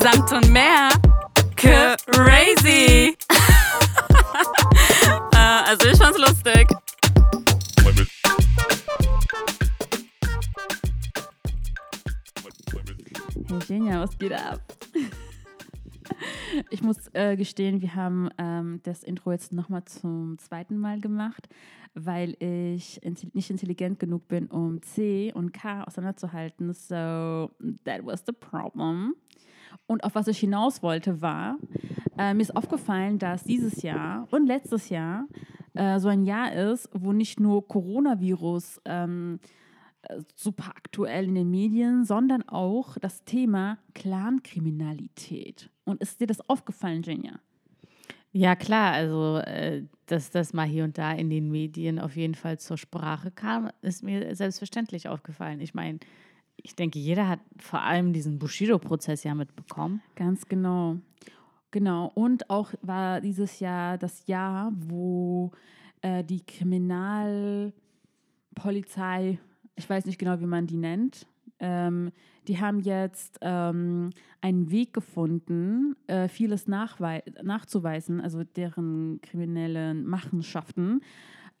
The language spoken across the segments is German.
Samt und mehr. Crazy. äh, also ich fand's lustig. Hey Genia, was geht ab? Ich muss äh, gestehen, wir haben ähm, das Intro jetzt nochmal zum zweiten Mal gemacht, weil ich intelli nicht intelligent genug bin, um C und K auseinanderzuhalten. So, that was the problem. Und auf was ich hinaus wollte, war, äh, mir ist aufgefallen, dass dieses Jahr und letztes Jahr äh, so ein Jahr ist, wo nicht nur Coronavirus ähm, äh, super aktuell in den Medien, sondern auch das Thema Clankriminalität. Und ist dir das aufgefallen, Jenja? Ja, klar, also äh, dass das mal hier und da in den Medien auf jeden Fall zur Sprache kam, ist mir selbstverständlich aufgefallen. Ich meine, ich denke, jeder hat vor allem diesen Bushido-Prozess ja mitbekommen. Ganz genau. Genau. Und auch war dieses Jahr das Jahr, wo äh, die Kriminalpolizei, ich weiß nicht genau, wie man die nennt, ähm, die haben jetzt ähm, einen Weg gefunden, äh, vieles nachzuweisen, also deren kriminellen Machenschaften.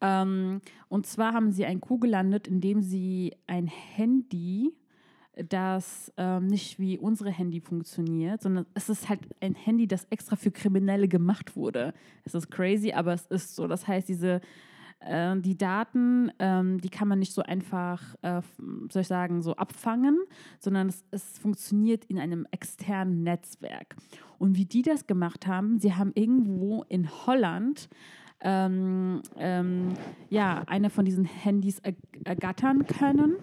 Ähm, und zwar haben sie ein Coup gelandet, indem sie ein Handy das ähm, nicht wie unsere Handy funktioniert, sondern es ist halt ein Handy, das extra für Kriminelle gemacht wurde. Es ist crazy, aber es ist so. Das heißt, diese äh, die Daten, ähm, die kann man nicht so einfach, äh, soll ich sagen, so abfangen, sondern es, es funktioniert in einem externen Netzwerk. Und wie die das gemacht haben, sie haben irgendwo in Holland ähm, ähm, ja, eine von diesen Handys ergattern können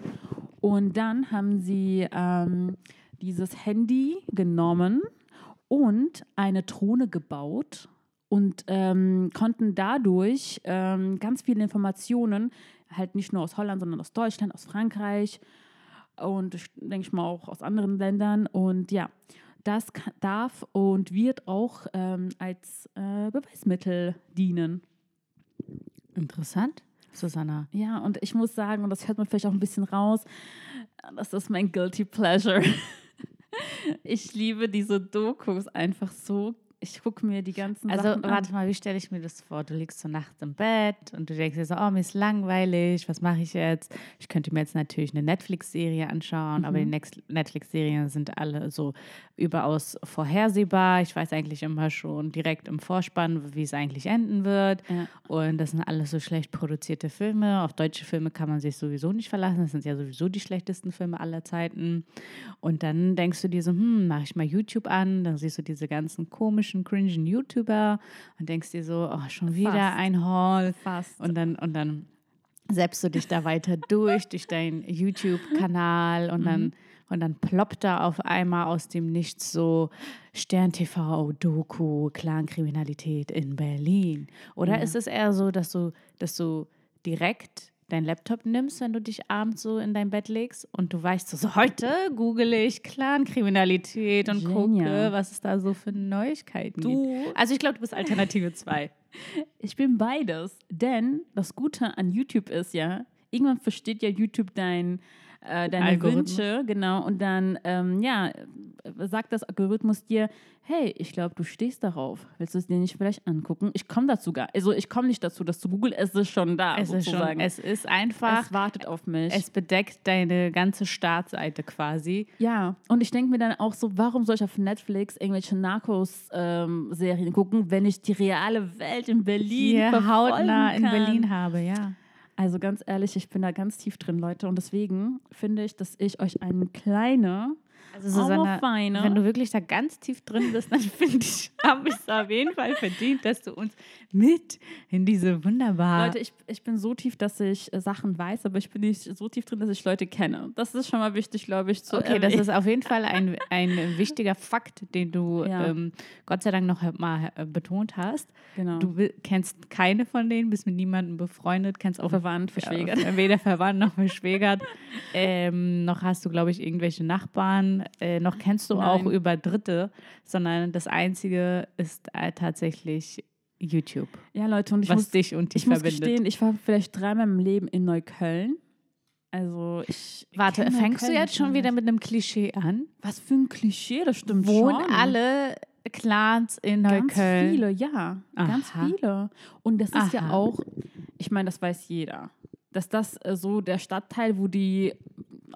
und dann haben sie ähm, dieses Handy genommen und eine Drohne gebaut und ähm, konnten dadurch ähm, ganz viele Informationen, halt nicht nur aus Holland, sondern aus Deutschland, aus Frankreich und denke ich mal auch aus anderen Ländern. Und ja, das darf und wird auch ähm, als äh, Beweismittel dienen. Interessant. Susanna. Ja, und ich muss sagen, und das hört man vielleicht auch ein bisschen raus, das ist mein Guilty Pleasure. Ich liebe diese Dokus einfach so ich gucke mir die ganzen also, Sachen warte mal, wie stelle ich mir das vor? Du liegst so nachts im Bett und du denkst dir so, oh, mir ist langweilig, was mache ich jetzt? Ich könnte mir jetzt natürlich eine Netflix-Serie anschauen, mhm. aber die Netflix-Serien sind alle so überaus vorhersehbar. Ich weiß eigentlich immer schon direkt im Vorspann, wie es eigentlich enden wird. Ja. Und das sind alles so schlecht produzierte Filme. Auf deutsche Filme kann man sich sowieso nicht verlassen. Das sind ja sowieso die schlechtesten Filme aller Zeiten. Und dann denkst du dir so, hm, mache ich mal YouTube an, dann siehst du diese ganzen komischen komischen, cringen YouTuber und denkst dir so, oh, schon wieder Fast. ein Haul. Fast. Und dann, und dann selbst du dich da weiter durch, durch deinen YouTube-Kanal und dann, mhm. und dann ploppt da auf einmal aus dem Nichts so Stern TV, Doku, Clankriminalität in Berlin. Oder ja. ist es eher so, dass du, dass du direkt deinen Laptop nimmst, wenn du dich abends so in dein Bett legst und du weißt so, so heute google ich Clan-Kriminalität und Genial. gucke, was es da so für Neuigkeiten du. gibt. Also ich glaube, du bist Alternative 2. Ich bin beides, denn das Gute an YouTube ist ja, irgendwann versteht ja YouTube dein äh, deine Wünsche, genau, und dann, ähm, ja, sagt das Algorithmus dir, hey, ich glaube, du stehst darauf. Willst du es dir nicht vielleicht angucken? Ich komme dazu gar, also ich komme nicht dazu, dass du Google, es ist schon da, es sozusagen. Ist schon, es ist einfach. Es wartet auf mich. Es bedeckt deine ganze Startseite quasi. Ja, und ich denke mir dann auch so, warum soll ich auf Netflix irgendwelche Narcos-Serien ähm, gucken, wenn ich die reale Welt in Berlin Hier hautnah in Berlin habe, ja. Also ganz ehrlich, ich bin da ganz tief drin, Leute. Und deswegen finde ich, dass ich euch eine kleine also Susanne, wenn du wirklich da ganz tief drin bist, dann finde ich, habe ich es auf jeden Fall verdient, dass du uns mit in diese wunderbare... Leute, ich, ich bin so tief, dass ich äh, Sachen weiß, aber ich bin nicht so tief drin, dass ich Leute kenne. Das ist schon mal wichtig, glaube ich, zu Okay, das ist auf jeden Fall ein, ein wichtiger Fakt, den du ja. ähm, Gott sei Dank noch mal äh, betont hast. Genau. Du kennst keine von denen, bist mit niemandem befreundet, kennst auch... Verwandt, verschwägert. Ja, weder verwandt noch verschwägert. ähm, noch hast du, glaube ich, irgendwelche Nachbarn äh, noch kennst du Nein. auch über Dritte, sondern das Einzige ist äh, tatsächlich YouTube. Ja, Leute, und ich was muss, dich und dich ich verbindet. muss gestehen, ich war vielleicht dreimal im Leben in Neukölln. Also ich Warte, fängst du Köln jetzt schon wieder mit einem Klischee an? Was für ein Klischee, das stimmt Wohnen schon. alle Clans in Ganz Neukölln? viele, ja. Ganz Aha. viele. Und das ist ja Aha. auch, ich meine, das weiß jeder, dass das äh, so der Stadtteil, wo die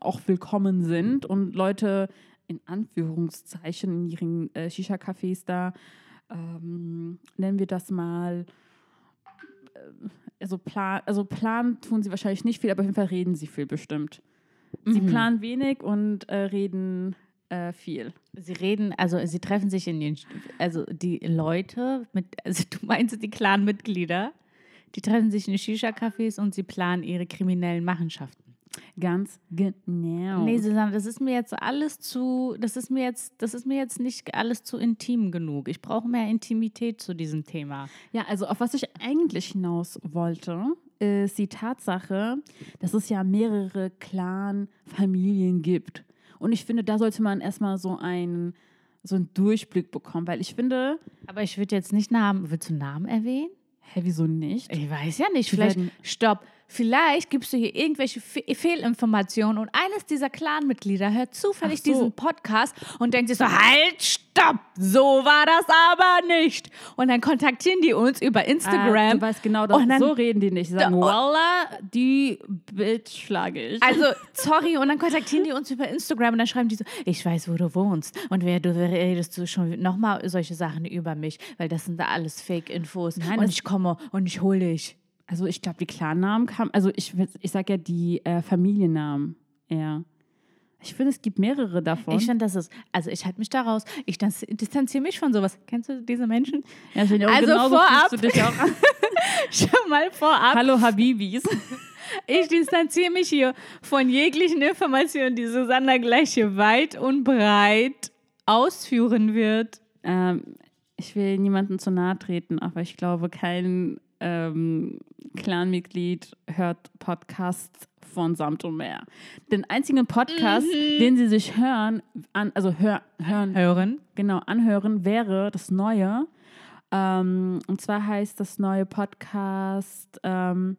auch willkommen sind und Leute in Anführungszeichen in ihren äh, Shisha-Cafés da, ähm, nennen wir das mal, äh, also, plan, also planen tun sie wahrscheinlich nicht viel, aber auf jeden Fall reden sie viel bestimmt. Sie Mhm. planen wenig und äh, reden äh, viel. Sie reden, also sie treffen sich in den, also die Leute, mit, also du meinst die Clan-Mitglieder, die treffen sich in den Shisha-Cafés und sie planen ihre kriminellen Machenschaften. Ganz genau. Nee, Susanne, das ist mir jetzt alles zu, das ist mir jetzt, das ist mir jetzt nicht alles zu intim genug. Ich brauche mehr Intimität zu diesem Thema. Ja, also auf was ich eigentlich hinaus wollte, ist die Tatsache, dass es ja mehrere Clan-Familien gibt. Und ich finde, da sollte man erstmal so einen, so einen Durchblick bekommen, weil ich finde, Aber ich würde jetzt nicht Namen, willst du Namen erwähnen? hä, wieso nicht? Ich weiß ja nicht. Vielleicht, stopp. Vielleicht gibst du hier irgendwelche Fe Fehlinformationen und eines dieser Clanmitglieder hört zufällig so. diesen Podcast und denkt sich so, halt, stopp, so war das aber nicht. Und dann kontaktieren die uns über Ah, Instagram. du weißt genau, dass, Und dann- so reden die nicht. Sie sagen, Da- Wallah, die Bitch schlage ich. also, sorry, und dann kontaktieren die uns über Instagram und dann schreiben die so, ich weiß, wo du wohnst. Und wer du redest du schon nochmal solche Sachen über mich, weil das sind da alles Fake-Infos. Und das- ich komme und ich hole dich. Also ich glaube, die Klarnamen kamen, also ich, ich sage ja die äh, Familiennamen eher. Ich finde, es gibt mehrere davon. Ich finde, das ist, also ich halte mich da raus. Ich dis- distanziere mich von sowas. Kennst du diese Menschen? ja, ich auch also genauso vorab- du dich auch an. Schon mal vorab. Hallo Habibis. Ich distanziere mich hier von jeglichen Informationen, die Susanna gleich hier weit und breit ausführen wird. ähm, ich will niemandem zu nahe treten, aber ich glaube, kein ähm, Clanmitglied hört Podcasts von Samt und Meer. Den einzigen Podcast, den sie sich hören, an, also hör, hören, Hören. genau, anhören, wäre das neue. Ähm, und zwar heißt das neue Podcast ähm,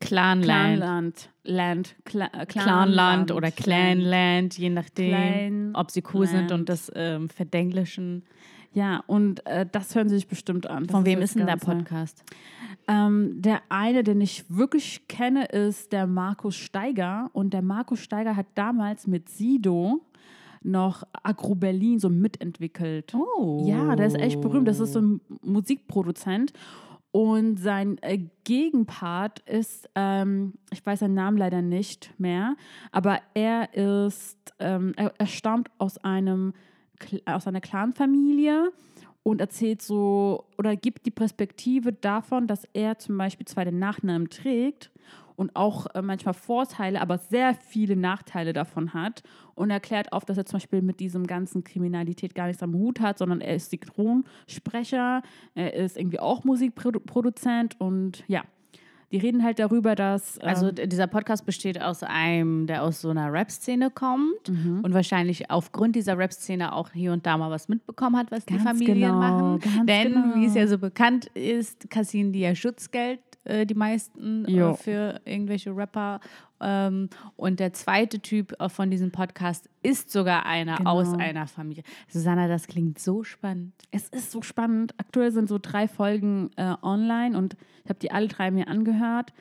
Clanland. Clanland. Land. Cla äh, Clanland oder Clanland, je nachdem, Klein- ob sie cool sind Land. und das ähm, verdenglischen. Ja, und äh, das hören sie sich bestimmt an. Das Von wem ist denn der. Podcast? Ähm, der eine, den ich wirklich kenne, ist der Markus Steiger. Und der Markus Steiger hat damals mit Sido noch Agro Berlin so mitentwickelt. Oh. Ja, der ist echt berühmt. Das ist so ein Musikproduzent. Und sein äh, Gegenpart ist, ähm, ich weiß seinen Namen leider nicht mehr, aber er ist, ähm, er, er stammt aus einem aus einer Clanfamilie und erzählt so oder gibt die Perspektive davon, dass er zum Beispiel zwar den Nachnamen trägt und auch äh, manchmal Vorteile, aber sehr viele Nachteile davon hat und erklärt auf, dass er zum Beispiel mit diesem ganzen Kriminalität gar nichts am Hut hat, sondern er ist Synchronsprecher, er ist irgendwie auch Musikproduzent und ja, die reden halt darüber, dass ähm, Also dieser Podcast besteht aus einem, der aus so einer Rap-Szene kommt Mhm. und wahrscheinlich aufgrund dieser Rap-Szene auch hier und da mal was mitbekommen hat, was die Ganz Familien genau, machen. Denn, genau. wie es ja so bekannt ist, kassieren die ja Schutzgeld, äh, die meisten, äh, für irgendwelche Rapper. Ähm, und der zweite Typ äh, von diesem Podcast ist sogar einer Genau. aus einer Familie. Susanna, das klingt so spannend. Es ist so spannend. Aktuell sind so drei Folgen äh, online und ich habe die alle drei mir angehört.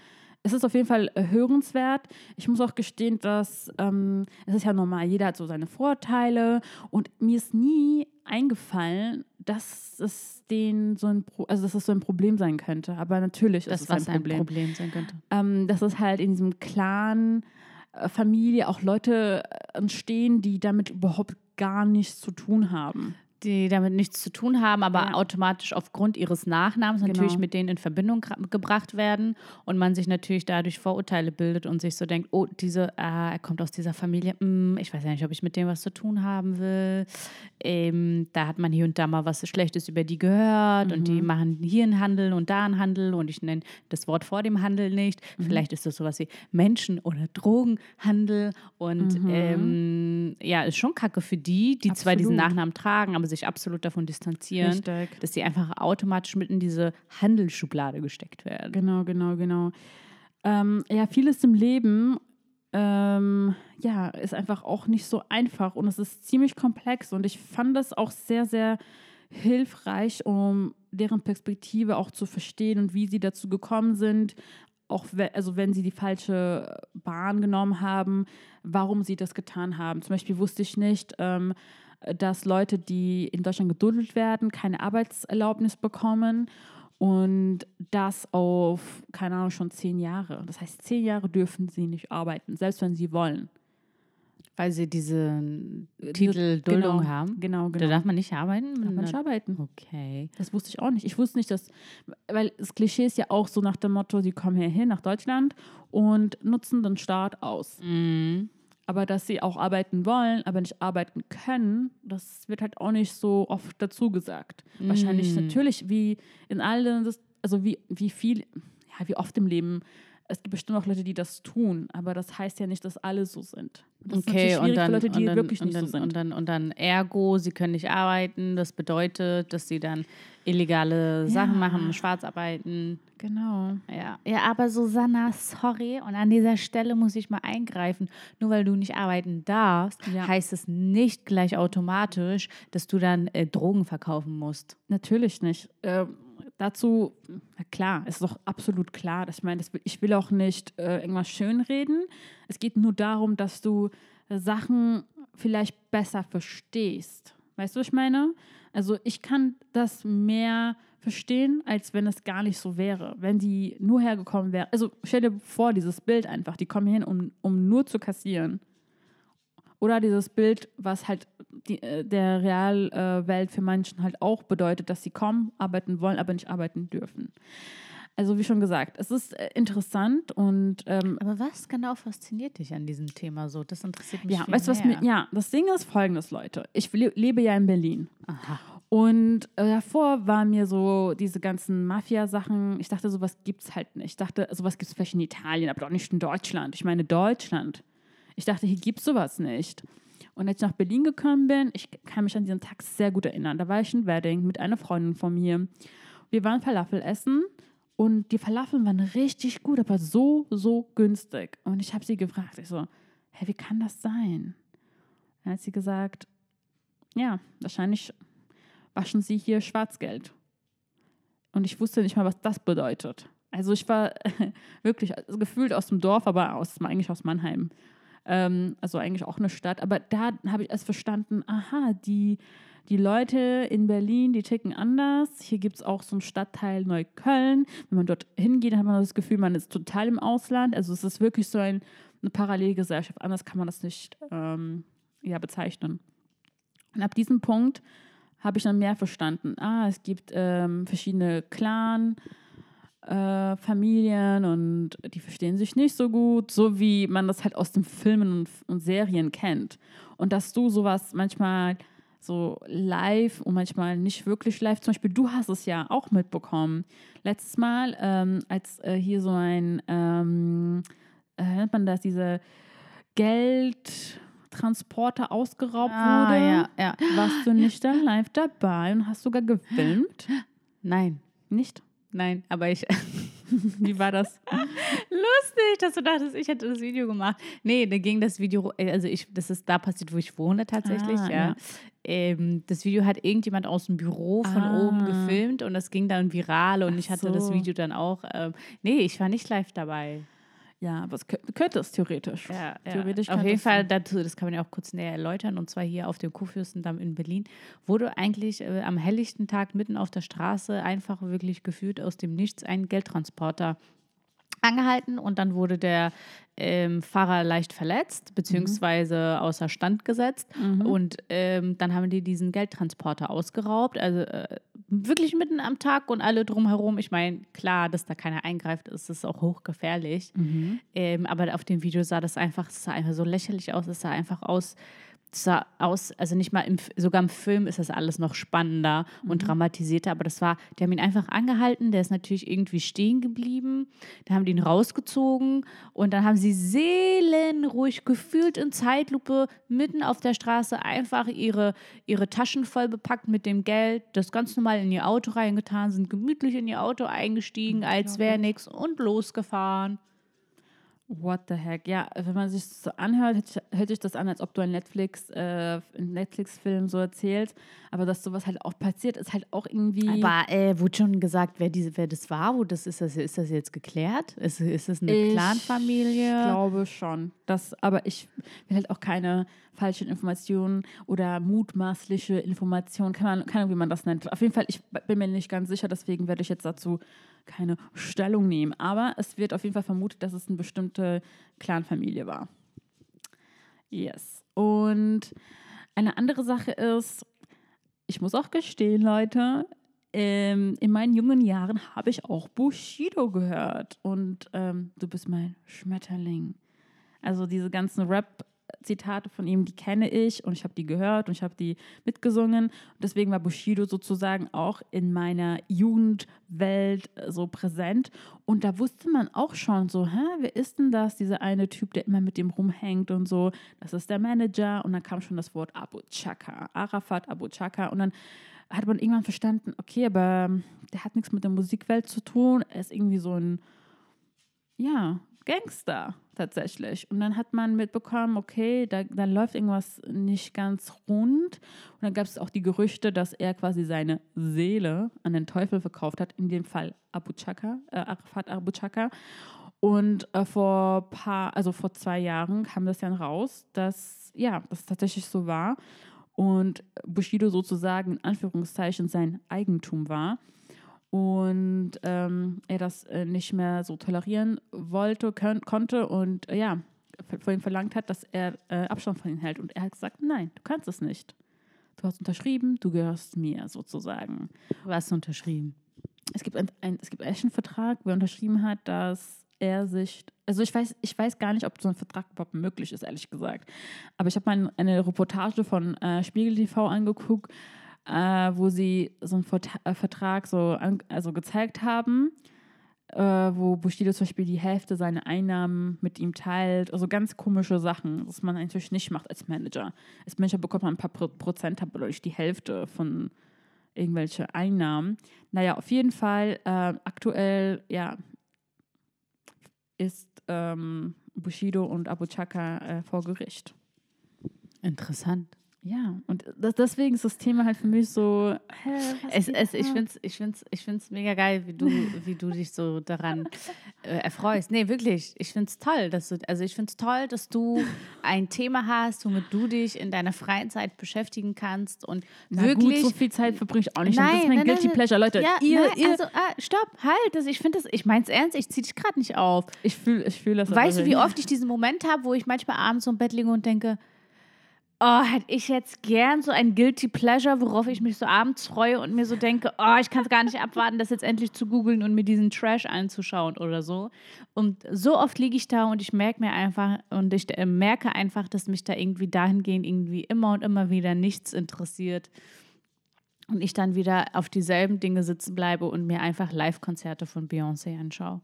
Es ist auf jeden Fall äh, hörenswert. Ich muss auch gestehen, dass ähm, es ist ja normal, jeder hat so seine Vorteile und mir ist nie eingefallen, dass es den so ein Pro also dass es so ein Problem sein könnte. Aber natürlich Das ist es ein Problem. ein Problem sein könnte. ähm, dass es halt in diesem Clan, äh, Familie auch Leute äh, entstehen, die damit überhaupt gar nichts zu tun haben. Die damit nichts zu tun haben, aber Ja. automatisch aufgrund ihres Nachnamens Genau. natürlich mit denen in Verbindung gebracht werden und man sich natürlich dadurch Vorurteile bildet und sich so denkt, oh, diese, ah, er kommt aus dieser Familie, hm, ich weiß ja nicht, ob ich mit dem was zu tun haben will. Ähm, da hat man hier und da mal was Schlechtes über die gehört und die machen hier einen Handel und da einen Handel und ich nenne das Wort vor dem Handel nicht. Vielleicht ist das sowas wie Menschen- oder Drogenhandel und ähm, ja, ist schon kacke für die, die zwar diesen Absolut. Nachnamen tragen, aber sich absolut davon distanzieren, Richtig. dass sie einfach automatisch mit in diese Handelsschublade gesteckt werden. Genau, genau, genau. Ähm, ja, vieles im Leben ähm, ja, ist einfach auch nicht so einfach und es ist ziemlich komplex und ich fand das auch sehr, sehr hilfreich, um deren Perspektive auch zu verstehen und wie sie dazu gekommen sind, auch we also wenn sie die falsche Bahn genommen haben, warum sie das getan haben. Zum Beispiel wusste ich nicht, ähm, dass Leute, die in Deutschland geduldet werden, keine Arbeitserlaubnis bekommen und das auf, keine Ahnung, schon zehn Jahre. Das heißt, zehn Jahre dürfen sie nicht arbeiten, selbst wenn sie wollen. Weil sie diese Titel Duldung genau, haben. Genau, genau. Da darf man nicht arbeiten? Darf man nicht arbeiten. Okay. Das wusste ich auch nicht. Ich wusste nicht, dass, weil das Klischee ist ja auch so nach dem Motto, die kommen hierhin nach Deutschland und nutzen den Staat aus. Mhm. Aber dass sie auch arbeiten wollen, aber nicht arbeiten können, das wird halt auch nicht so oft dazu gesagt. Wahrscheinlich Mm. natürlich, wie in allen, also wie, wie viel, ja, wie oft im Leben. Es gibt bestimmt auch Leute, die das tun, aber das heißt ja nicht, dass alle so sind. Das Okay, und dann, für Leute, die und dann, wirklich und nicht dann, so sind. Und dann, und dann ergo, sie können nicht arbeiten. Das bedeutet, dass sie dann illegale Sachen Ja. machen, schwarz arbeiten. genau. Ja. ja, aber Susanna, sorry, und an dieser Stelle muss ich mal eingreifen. Nur weil du nicht arbeiten darfst, Ja. heißt es nicht gleich automatisch, dass du dann äh, Drogen verkaufen musst. Natürlich nicht. Ähm, dazu, klar, ist doch absolut klar. Dass ich meine, das ich will auch nicht äh, irgendwas schönreden. Es geht nur darum, dass du Sachen vielleicht besser verstehst. Weißt du, was ich meine? Also ich kann das mehr verstehen, als wenn es gar nicht so wäre. Wenn die nur hergekommen wäre. Also stell dir vor, dieses Bild einfach, die kommen hier hin, um, um nur zu kassieren. Oder dieses Bild, was halt die, äh, der Realwelt für manchen halt auch bedeutet, dass sie kommen, arbeiten wollen, aber nicht arbeiten dürfen. Also wie schon gesagt, es ist äh, interessant und ähm, Aber was genau fasziniert dich an diesem Thema so? Das interessiert mich. ja, weißt du was mir, ja, das Ding ist folgendes, Leute. Ich le lebe ja in Berlin. Aha. Und äh, davor waren mir so diese ganzen Mafia-Sachen, ich dachte, sowas gibt es halt nicht. Ich dachte, sowas gibt es vielleicht in Italien, aber doch nicht in Deutschland. Ich meine Deutschland. Ich dachte, hier gibt es sowas nicht. Und als ich nach Berlin gekommen bin, ich kann mich an diesen Tag sehr gut erinnern. Da war ich in Wedding mit einer Freundin von mir. Wir waren Falafel essen und die Falafel waren richtig gut, aber so, so günstig. Und ich habe sie gefragt, ich so, hä, wie kann das sein? Dann hat sie gesagt, ja, wahrscheinlich waschen sie hier Schwarzgeld. Und ich wusste nicht mal, was das bedeutet. Also ich war wirklich also gefühlt aus dem Dorf, aber aus, eigentlich aus Mannheim. Ähm, also eigentlich auch eine Stadt. Aber da habe ich erst verstanden, aha, die, die Leute in Berlin, die ticken anders. Hier gibt es auch so einen Stadtteil Neukölln. Wenn man dort hingeht, hat man das Gefühl, man ist total im Ausland. Also es ist wirklich so ein, eine Parallelgesellschaft. Anders kann man das nicht ähm, ja, bezeichnen. Und ab diesem Punkt habe ich dann mehr verstanden. Ah, es gibt ähm, verschiedene Clan, äh, Familien und die verstehen sich nicht so gut, so wie man das halt aus den Filmen und, und Serien kennt. Und dass du sowas manchmal so live und manchmal nicht wirklich live, zum Beispiel du hast es ja auch mitbekommen. Letztes Mal, ähm, als äh, hier so ein, ähm, äh, nennt man das, diese Geldtransporter ausgeraubt Ah, wurde, ja, ja. warst du nicht dann live dabei und hast sogar gefilmt? Nein, Nicht? Nein, aber ich. Wie war das? Lustig, dass du dachtest, ich hätte das Video gemacht. Nee, da ging das Video, also ich, das ist da passiert, wo ich wohne tatsächlich, Ah, ja. ja. Ähm, das Video hat irgendjemand aus dem Büro von Ah. oben gefilmt und das ging dann viral und Ach ich hatte das so. Video dann auch. Ähm, nee, ich war nicht live dabei. Ja, aber es kö- könnte es theoretisch. Ja, Theoretisch Auf könnte jeden Fall dazu, das kann man ja auch kurz näher erläutern, und zwar hier auf dem Kurfürstendamm in Berlin, wurde eigentlich äh, am helllichten Tag mitten auf der Straße einfach wirklich geführt aus dem Nichts ein Geldtransporter angehalten und dann wurde der ähm, Fahrer leicht verletzt beziehungsweise außer Stand gesetzt und ähm, dann haben die diesen Geldtransporter ausgeraubt, also äh, wirklich mitten am Tag und alle drumherum. Ich meine, klar, dass da keiner eingreift, ist es auch hochgefährlich. Ähm, aber auf dem Video sah das einfach, es sah einfach so lächerlich aus. Es sah einfach aus, sah aus, also nicht mal im, sogar im Film ist das alles noch spannender und dramatisierter, aber das war, die haben ihn einfach angehalten, der ist natürlich irgendwie stehen geblieben, da haben die ihn rausgezogen und dann haben sie seelenruhig gefühlt in Zeitlupe mitten auf der Straße einfach ihre, ihre Taschen voll bepackt mit dem Geld, das ganz normal in ihr Auto reingetan, sind gemütlich in ihr Auto eingestiegen, als wäre nichts und losgefahren. What the heck? Ja, wenn man sich das so anhört, hört sich, hört sich das an, als ob du einen Netflix, äh, Netflix-Film so erzählst. Aber dass sowas halt auch passiert, ist halt auch irgendwie. Aber äh, wurde schon gesagt, wer, diese, wer das war? Wo das ist, das, ist das jetzt geklärt? Ist, ist das eine Ich Clanfamilie? Ich glaube schon. Das, aber ich will halt auch keine falschen Informationen oder mutmaßliche Informationen, keine Ahnung, keine Ahnung, wie man das nennt. Auf jeden Fall, ich bin mir nicht ganz sicher, deswegen werde ich jetzt dazu keine Stellung nehmen. Aber es wird auf jeden Fall vermutet, dass es eine bestimmte Clanfamilie war. Yes. Und eine andere Sache ist, ich muss auch gestehen, Leute, ähm, in meinen jungen Jahren habe ich auch Bushido gehört. Und ähm, du bist mein Schmetterling. Also diese ganzen Rap-Zitate von ihm, die kenne ich und ich habe die gehört und ich habe die mitgesungen. Und deswegen war Bushido sozusagen auch in meiner Jugendwelt äh, so präsent. Und da wusste man auch schon so, hä, wer ist denn das? Dieser eine Typ, der immer mit dem rumhängt und so. Das ist der Manager. Und dann kam schon das Wort Abu Chaka, Arafat Abu Chaka. Und dann hat man irgendwann verstanden, okay, aber der hat nichts mit der Musikwelt zu tun. Er ist irgendwie so ein, ja, Gangster tatsächlich. Und dann hat man mitbekommen, okay, da, da läuft irgendwas nicht ganz rund. Und dann gab es auch die Gerüchte, dass er quasi seine Seele an den Teufel verkauft hat, in dem Fall Abu Chaka, äh, Arafat Abu Chaka. Und äh, vor paar, also vor zwei Jahren kam das dann raus, dass ja, das tatsächlich so war und Bushido sozusagen in Anführungszeichen sein Eigentum war und ähm, er das äh, nicht mehr so tolerieren wollte, können, konnte und äh, ja, von ihm verlangt hat, dass er äh, Abstand von ihm hält. Und er hat gesagt, nein, du kannst es nicht. Du hast unterschrieben, du gehörst mir sozusagen. Was unterschrieben? Es gibt, ein, ein, es gibt echt einen Vertrag, wo er unterschrieben hat, dass er sich, also ich weiß, ich weiß gar nicht, ob so ein Vertrag überhaupt möglich ist, ehrlich gesagt. Aber ich habe mal eine Reportage von äh, Spiegel TV angeguckt, äh, wo sie so einen Vert äh, Vertrag so an, also gezeigt haben, äh, wo Bushido zum Beispiel die Hälfte seiner Einnahmen mit ihm teilt. Also ganz komische Sachen, was man natürlich nicht macht als Manager. Als Manager bekommt man ein paar Pro Prozent, aber durch die Hälfte von irgendwelche Einnahmen. Naja, auf jeden Fall äh, aktuell, ja, ist ähm, Bushido und Abu Chaka äh, vor Gericht. Interessant. Ja, und das, deswegen ist das Thema halt für mich so. Hä, Es, es, ich finde es ich find's, ich find's mega geil, wie du, wie du dich so daran äh, erfreust. Nee, wirklich. Ich finde es toll, dass du, also ich finde es toll, dass du ein Thema hast, womit du dich in deiner freien Zeit beschäftigen kannst und Na wirklich. Gut, so viel Zeit verbringe ich auch nicht. damit. das ist Nein, mein nein, Guilty nein, Pleasure, Leute. Ja, ihr, nein, ihr, also, ah, stopp, halt. Das, ich finde das, ich meine es ernst, ich ziehe dich gerade nicht auf. ich fühle ich fühl das. Weißt du, wie oft ich diesen Moment habe, wo ich manchmal abends so im Bett liege und denke, oh, hätte ich jetzt gern so ein Guilty Pleasure, worauf ich mich so abends freue und mir so denke, oh, ich kann es gar nicht abwarten, das jetzt endlich zu googeln und mir diesen Trash anzuschauen oder so. Und so oft liege ich da und ich merke mir einfach und ich äh, merke einfach, dass mich da irgendwie dahingehend irgendwie immer und immer wieder nichts interessiert. Und ich dann wieder auf dieselben Dinge sitzen bleibe und mir einfach Live-Konzerte von Beyoncé anschaue.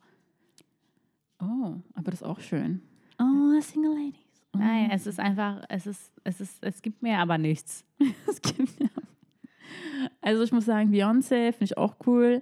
Oh, aber das ist auch schön. Oh, Single Ladies. Nein, es ist einfach, es ist, es ist, es gibt mir aber nichts. Das gibt mir. Also ich muss sagen, Beyoncé finde ich auch cool.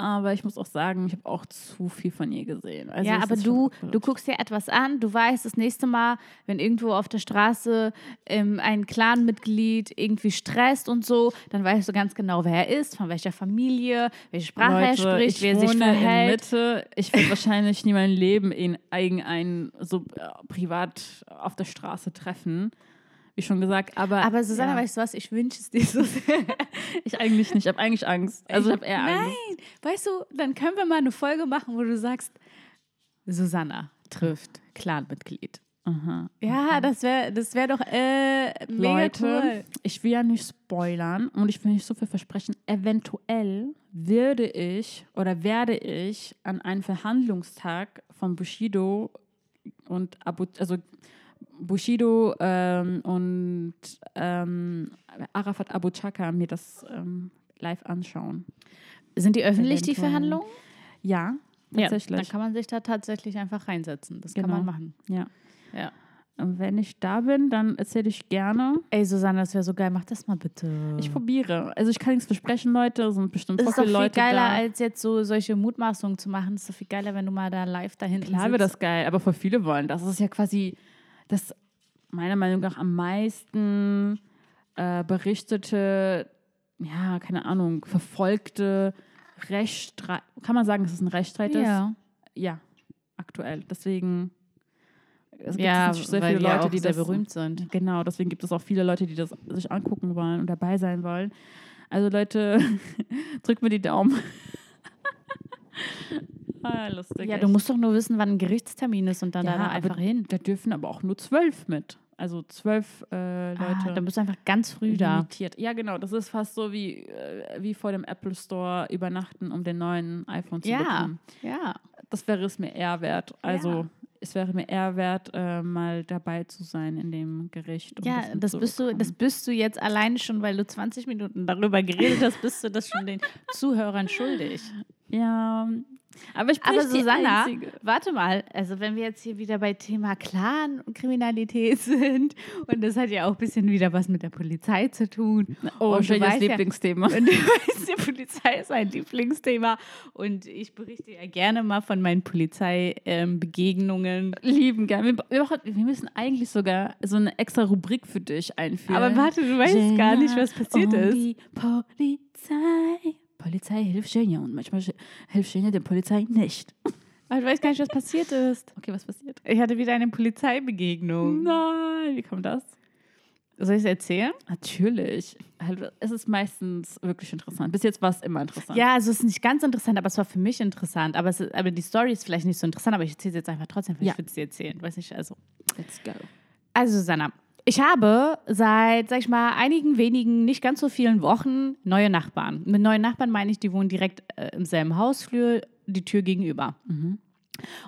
Aber ich muss auch sagen, ich habe auch zu viel von ihr gesehen. Also ja, aber du, du guckst dir etwas an, du weißt, das nächste Mal, wenn irgendwo auf der Straße ähm, ein Clanmitglied irgendwie stresst und so, dann weißt du ganz genau, wer er ist, von welcher Familie, welche Sprache er Leute, spricht, ich wie er sich wohne in verhält. Mitte. Ich würde wahrscheinlich nie mein Leben in irgendeinen so äh, privat auf der Straße treffen. Wie schon gesagt, aber. Aber Susanne, ja, weißt du was, ich wünsche es dir so sehr. ich eigentlich nicht. Ich habe eigentlich Angst. Also ich habe eher Angst. Nein, weißt du, dann können wir mal eine Folge machen, wo du sagst, Susanna trifft Clanmitglied. Aha. Ja, das wäre das wär doch äh, mega Leute, cool. ich will ja nicht spoilern und ich will nicht so viel versprechen. Eventuell würde ich oder werde ich an einem Verhandlungstag von Bushido und Abu, also Bushido ähm, und ähm, Arafat Abu Chaka mir das ähm, live anschauen. Sind die öffentlich, die Eventuell. Verhandlungen? Ja, Ja, tatsächlich. dann kann man sich da tatsächlich einfach reinsetzen. Das kann Genau. man machen. Ja. Ja. wenn ich da bin, dann erzähle ich gerne. Ey, Susanne, das wäre so geil. Mach das mal bitte. Ich probiere. Also ich kann nichts versprechen, Leute. Es sind bestimmt es voll ist doch viele viel Leute geiler, da. als jetzt so solche Mutmaßungen zu machen. Es ist doch viel geiler, wenn du mal da live da hinten Klar sitzt. das geil, aber für viele wollen das. Das ist ja quasi das meiner Meinung nach am meisten äh, berichtete, ja, keine Ahnung, verfolgte Rechtsstreit. Kann man sagen, dass es ein Rechtsstreit ist? Ja. Ja, aktuell. Deswegen es gibt Ja, sehr weil viele die Leute, auch die sehr das berühmt sind. Genau, deswegen gibt es auch viele Leute, die das sich angucken wollen und dabei sein wollen. Also Leute, drückt mir die Daumen. ah, lustig. Ja, echt. du musst doch nur wissen, wann ein Gerichtstermin ist und dann Ja, da einfach hin. Da dürfen aber auch nur zwölf mit. Also zwölf äh, Leute. Ah, dann bist du einfach ganz früh da. limitiert. Ja, genau. Das ist fast so wie, äh, wie vor dem Apple Store übernachten, um den neuen iPhone zu Ja, bekommen. ja. Das wäre es mir eher wert. Also Ja. es wäre mir eher wert, äh, mal dabei zu sein in dem Gericht. um Ja, das bist du, das bist du jetzt alleine schon, weil du 20 Minuten darüber geredet hast, bist du das schon den Zuhörern schuldig. Ja, aber ich bin Aber Susanna, warte mal, also wenn wir jetzt hier wieder bei Thema Clan und Kriminalität sind und das hat ja auch ein bisschen wieder was mit der Polizei zu tun. Oh, und schönes weißt ja- Lieblingsthema. Und du weißt, die Polizei ist ein Lieblingsthema und ich berichte ja gerne mal von meinen Polizeibegegnungen. Lieben gern. Wir, wir, müssen eigentlich sogar so eine extra Rubrik für dich einführen. Aber warte, du weißt gar nicht, was passiert und ist. Die Polizei. Polizei hilft Genia und manchmal hilft Genia der Polizei nicht. Aber du weißt gar nicht, was passiert ist. Okay, was passiert? Ich hatte wieder eine Polizeibegegnung. Nein, wie kommt das? Soll ich es erzählen? Natürlich. Also, Es ist meistens wirklich interessant. Bis jetzt war es immer interessant. Ja, also es ist nicht ganz interessant, aber es war für mich interessant. Aber, es ist, aber die Story ist vielleicht nicht so interessant, aber ich erzähle es jetzt einfach trotzdem, vielleicht Ja. würde ich sie erzählen. Weiß nicht, also. Let's go. Also, Susanna, ich habe seit, sag ich mal, einigen wenigen, nicht ganz so vielen Wochen neue Nachbarn. Mit neuen Nachbarn meine ich, die wohnen direkt äh, im selben Hausflur, die Tür gegenüber.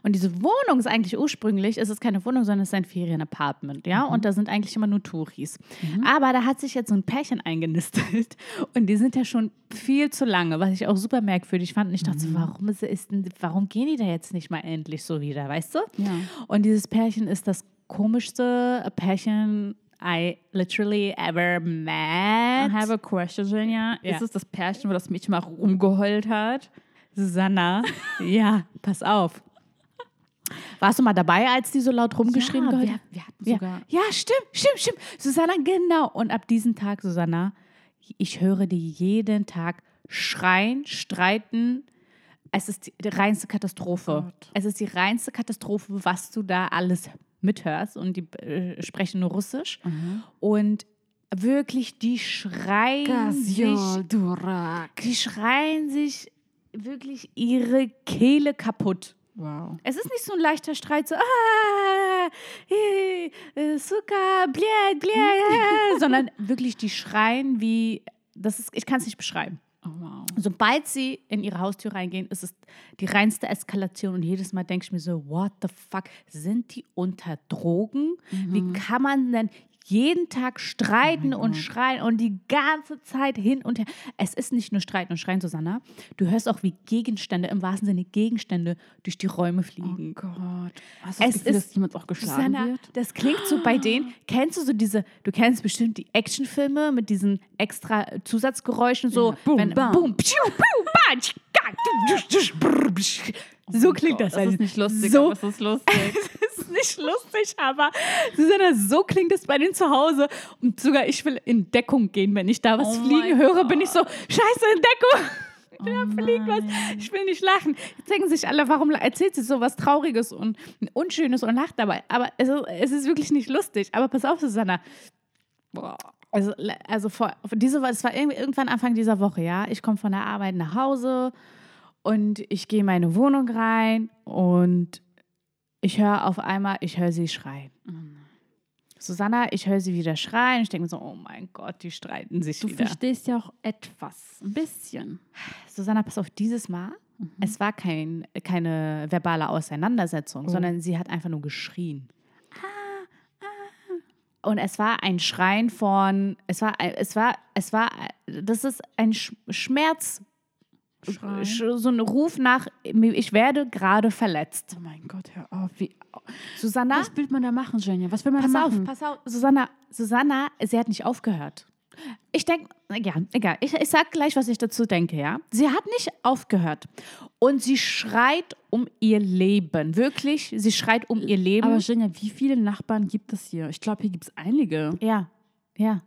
Und diese Wohnung ist eigentlich ursprünglich, es ist keine Wohnung, sondern es ist ein Ferienapartment, ja, und da sind eigentlich immer nur Touris. Aber da hat sich jetzt so ein Pärchen eingenistet und die sind ja schon viel zu lange, was ich auch super merkwürdig fand. Und ich dachte, so, warum, ist, ist, warum gehen die da jetzt nicht mal endlich so wieder, weißt du? Ja. Und dieses Pärchen ist das komischste Pärchen I literally ever met. I have a question, Genia. Ja. Ist es das Pärchen, wo das Mädchen mal rumgeheult hat? Susanna, ja, pass auf. Warst du mal dabei, als die so laut rumgeschrien ja, geheult wir, wir hatten Ja. sogar... ja, stimmt, stimmt, stimmt. Susanna, genau. Und ab diesem Tag, Susanna, ich höre die jeden Tag schreien, streiten. Es ist die, die reinste Katastrophe. Gott. Es ist die reinste Katastrophe, was du da alles mithörst. Und die äh, sprechen nur Russisch. Und wirklich, die schreien sich Durak. die schreien sich wirklich ihre Kehle kaputt. Wow. Es ist nicht so ein leichter Streit, so, ah, äh, Suka, blät, blät, äh, sondern wirklich, die schreien wie, das ist, ich kann es nicht beschreiben. Oh, wow. Sobald sie in ihre Haustür reingehen, ist es die reinste Eskalation. Und jedes Mal denke ich mir so, what the fuck, sind die unter Drogen? Wie kann man denn jeden Tag streiten und schreien und die ganze Zeit hin und her? Es ist nicht nur Streiten und Schreien, Susanna. Du hörst auch, wie Gegenstände, im wahrsten Sinne Gegenstände, durch die Räume fliegen. Oh Gott. Hast du das Es Gefühl, ist- dass jemand auch geschlagen Susanna, wird? das klingt so bei denen. Kennst du so diese, du kennst bestimmt die Actionfilme mit diesen extra Zusatzgeräuschen, so Ja, boom, wenn, bam. boom, pschiu, piu, ba, tsch, du, du, brr, psch. So klingt das. Das ist nicht lustig, so, aber es ist lustig. das nicht lustig, aber Susanna, so klingt es bei denen zu Hause. Und sogar ich will in Deckung gehen, wenn ich da was Oh fliegen höre, bin ich so, scheiße, in Deckung. Da Oh fliegt was. Ich will nicht lachen. Jetzt denken sich alle, warum erzählt sie so was Trauriges und Unschönes und lacht dabei. Aber es, ist- es ist wirklich nicht lustig. Aber pass auf, Susanna. Boah. Also, also vor, diese, es war irgendwann Anfang dieser Woche, ja. Ich komme von der Arbeit nach Hause und ich gehe in meine Wohnung rein und ich höre auf einmal, ich höre sie schreien. Susanna, ich höre sie wieder schreien. Ich denke mir so, oh mein Gott, die streiten sich Du wieder. verstehst ja auch etwas. Ein bisschen. Susanna, pass auf, dieses Mal, es war kein, keine verbale Auseinandersetzung, sondern sie hat einfach nur geschrien. Und es war ein Schreien von, es war, es war, es war, das ist ein Sch Schmerz, Schreien. sch- so ein Ruf nach, ich werde gerade verletzt. Oh mein Gott, hör auf. Wie, Susanna, was will man da machen, Jenja? Was will man pass da auf, machen? pass auf. Susanna, Susanna, sie hat nicht aufgehört. Ich denke, ja, egal. Ich, ich sag gleich, was ich dazu denke, ja. Sie hat nicht aufgehört. Und sie schreit um ihr Leben. Wirklich, sie schreit um ihr Leben. Aber Jenja, wie viele Nachbarn gibt es hier? Ich glaube, hier gibt es einige. Ja, ja.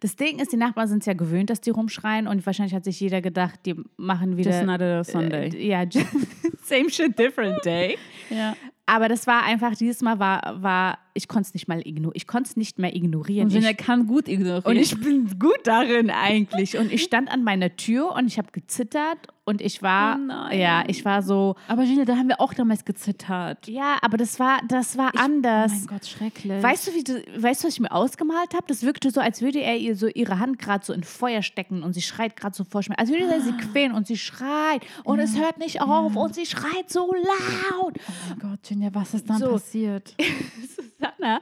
Das Ding ist, die Nachbarn sind es ja gewöhnt, dass die rumschreien und wahrscheinlich hat sich jeder gedacht, die machen wieder. Just another Sunday. Äh, ja, same shit, different day. ja. Aber das war einfach, dieses Mal war, war ich konnte es nicht mal ignorieren. Ich konnte es nicht mehr ignorieren. Und Ich, kann gut ignorieren. und ich bin gut darin eigentlich. Und ich stand an meiner Tür und ich habe gezittert und ich war, Oh ja, ich war so, aber Jenja, da haben wir auch damals gezittert. ja, aber das war, das war Oh anders. mein Gott, schrecklich. Weißt du, wie du, weißt du, was ich mir ausgemalt habe? Das wirkte so, als würde er ihr so ihre Hand gerade so in Feuer stecken und sie schreit gerade so vor Schmerz. Als würde er sie quälen und sie schreit und es hört nicht auf und sie schreit so laut. oh mein Gott, Jenja, was ist dann So. passiert? Susanna,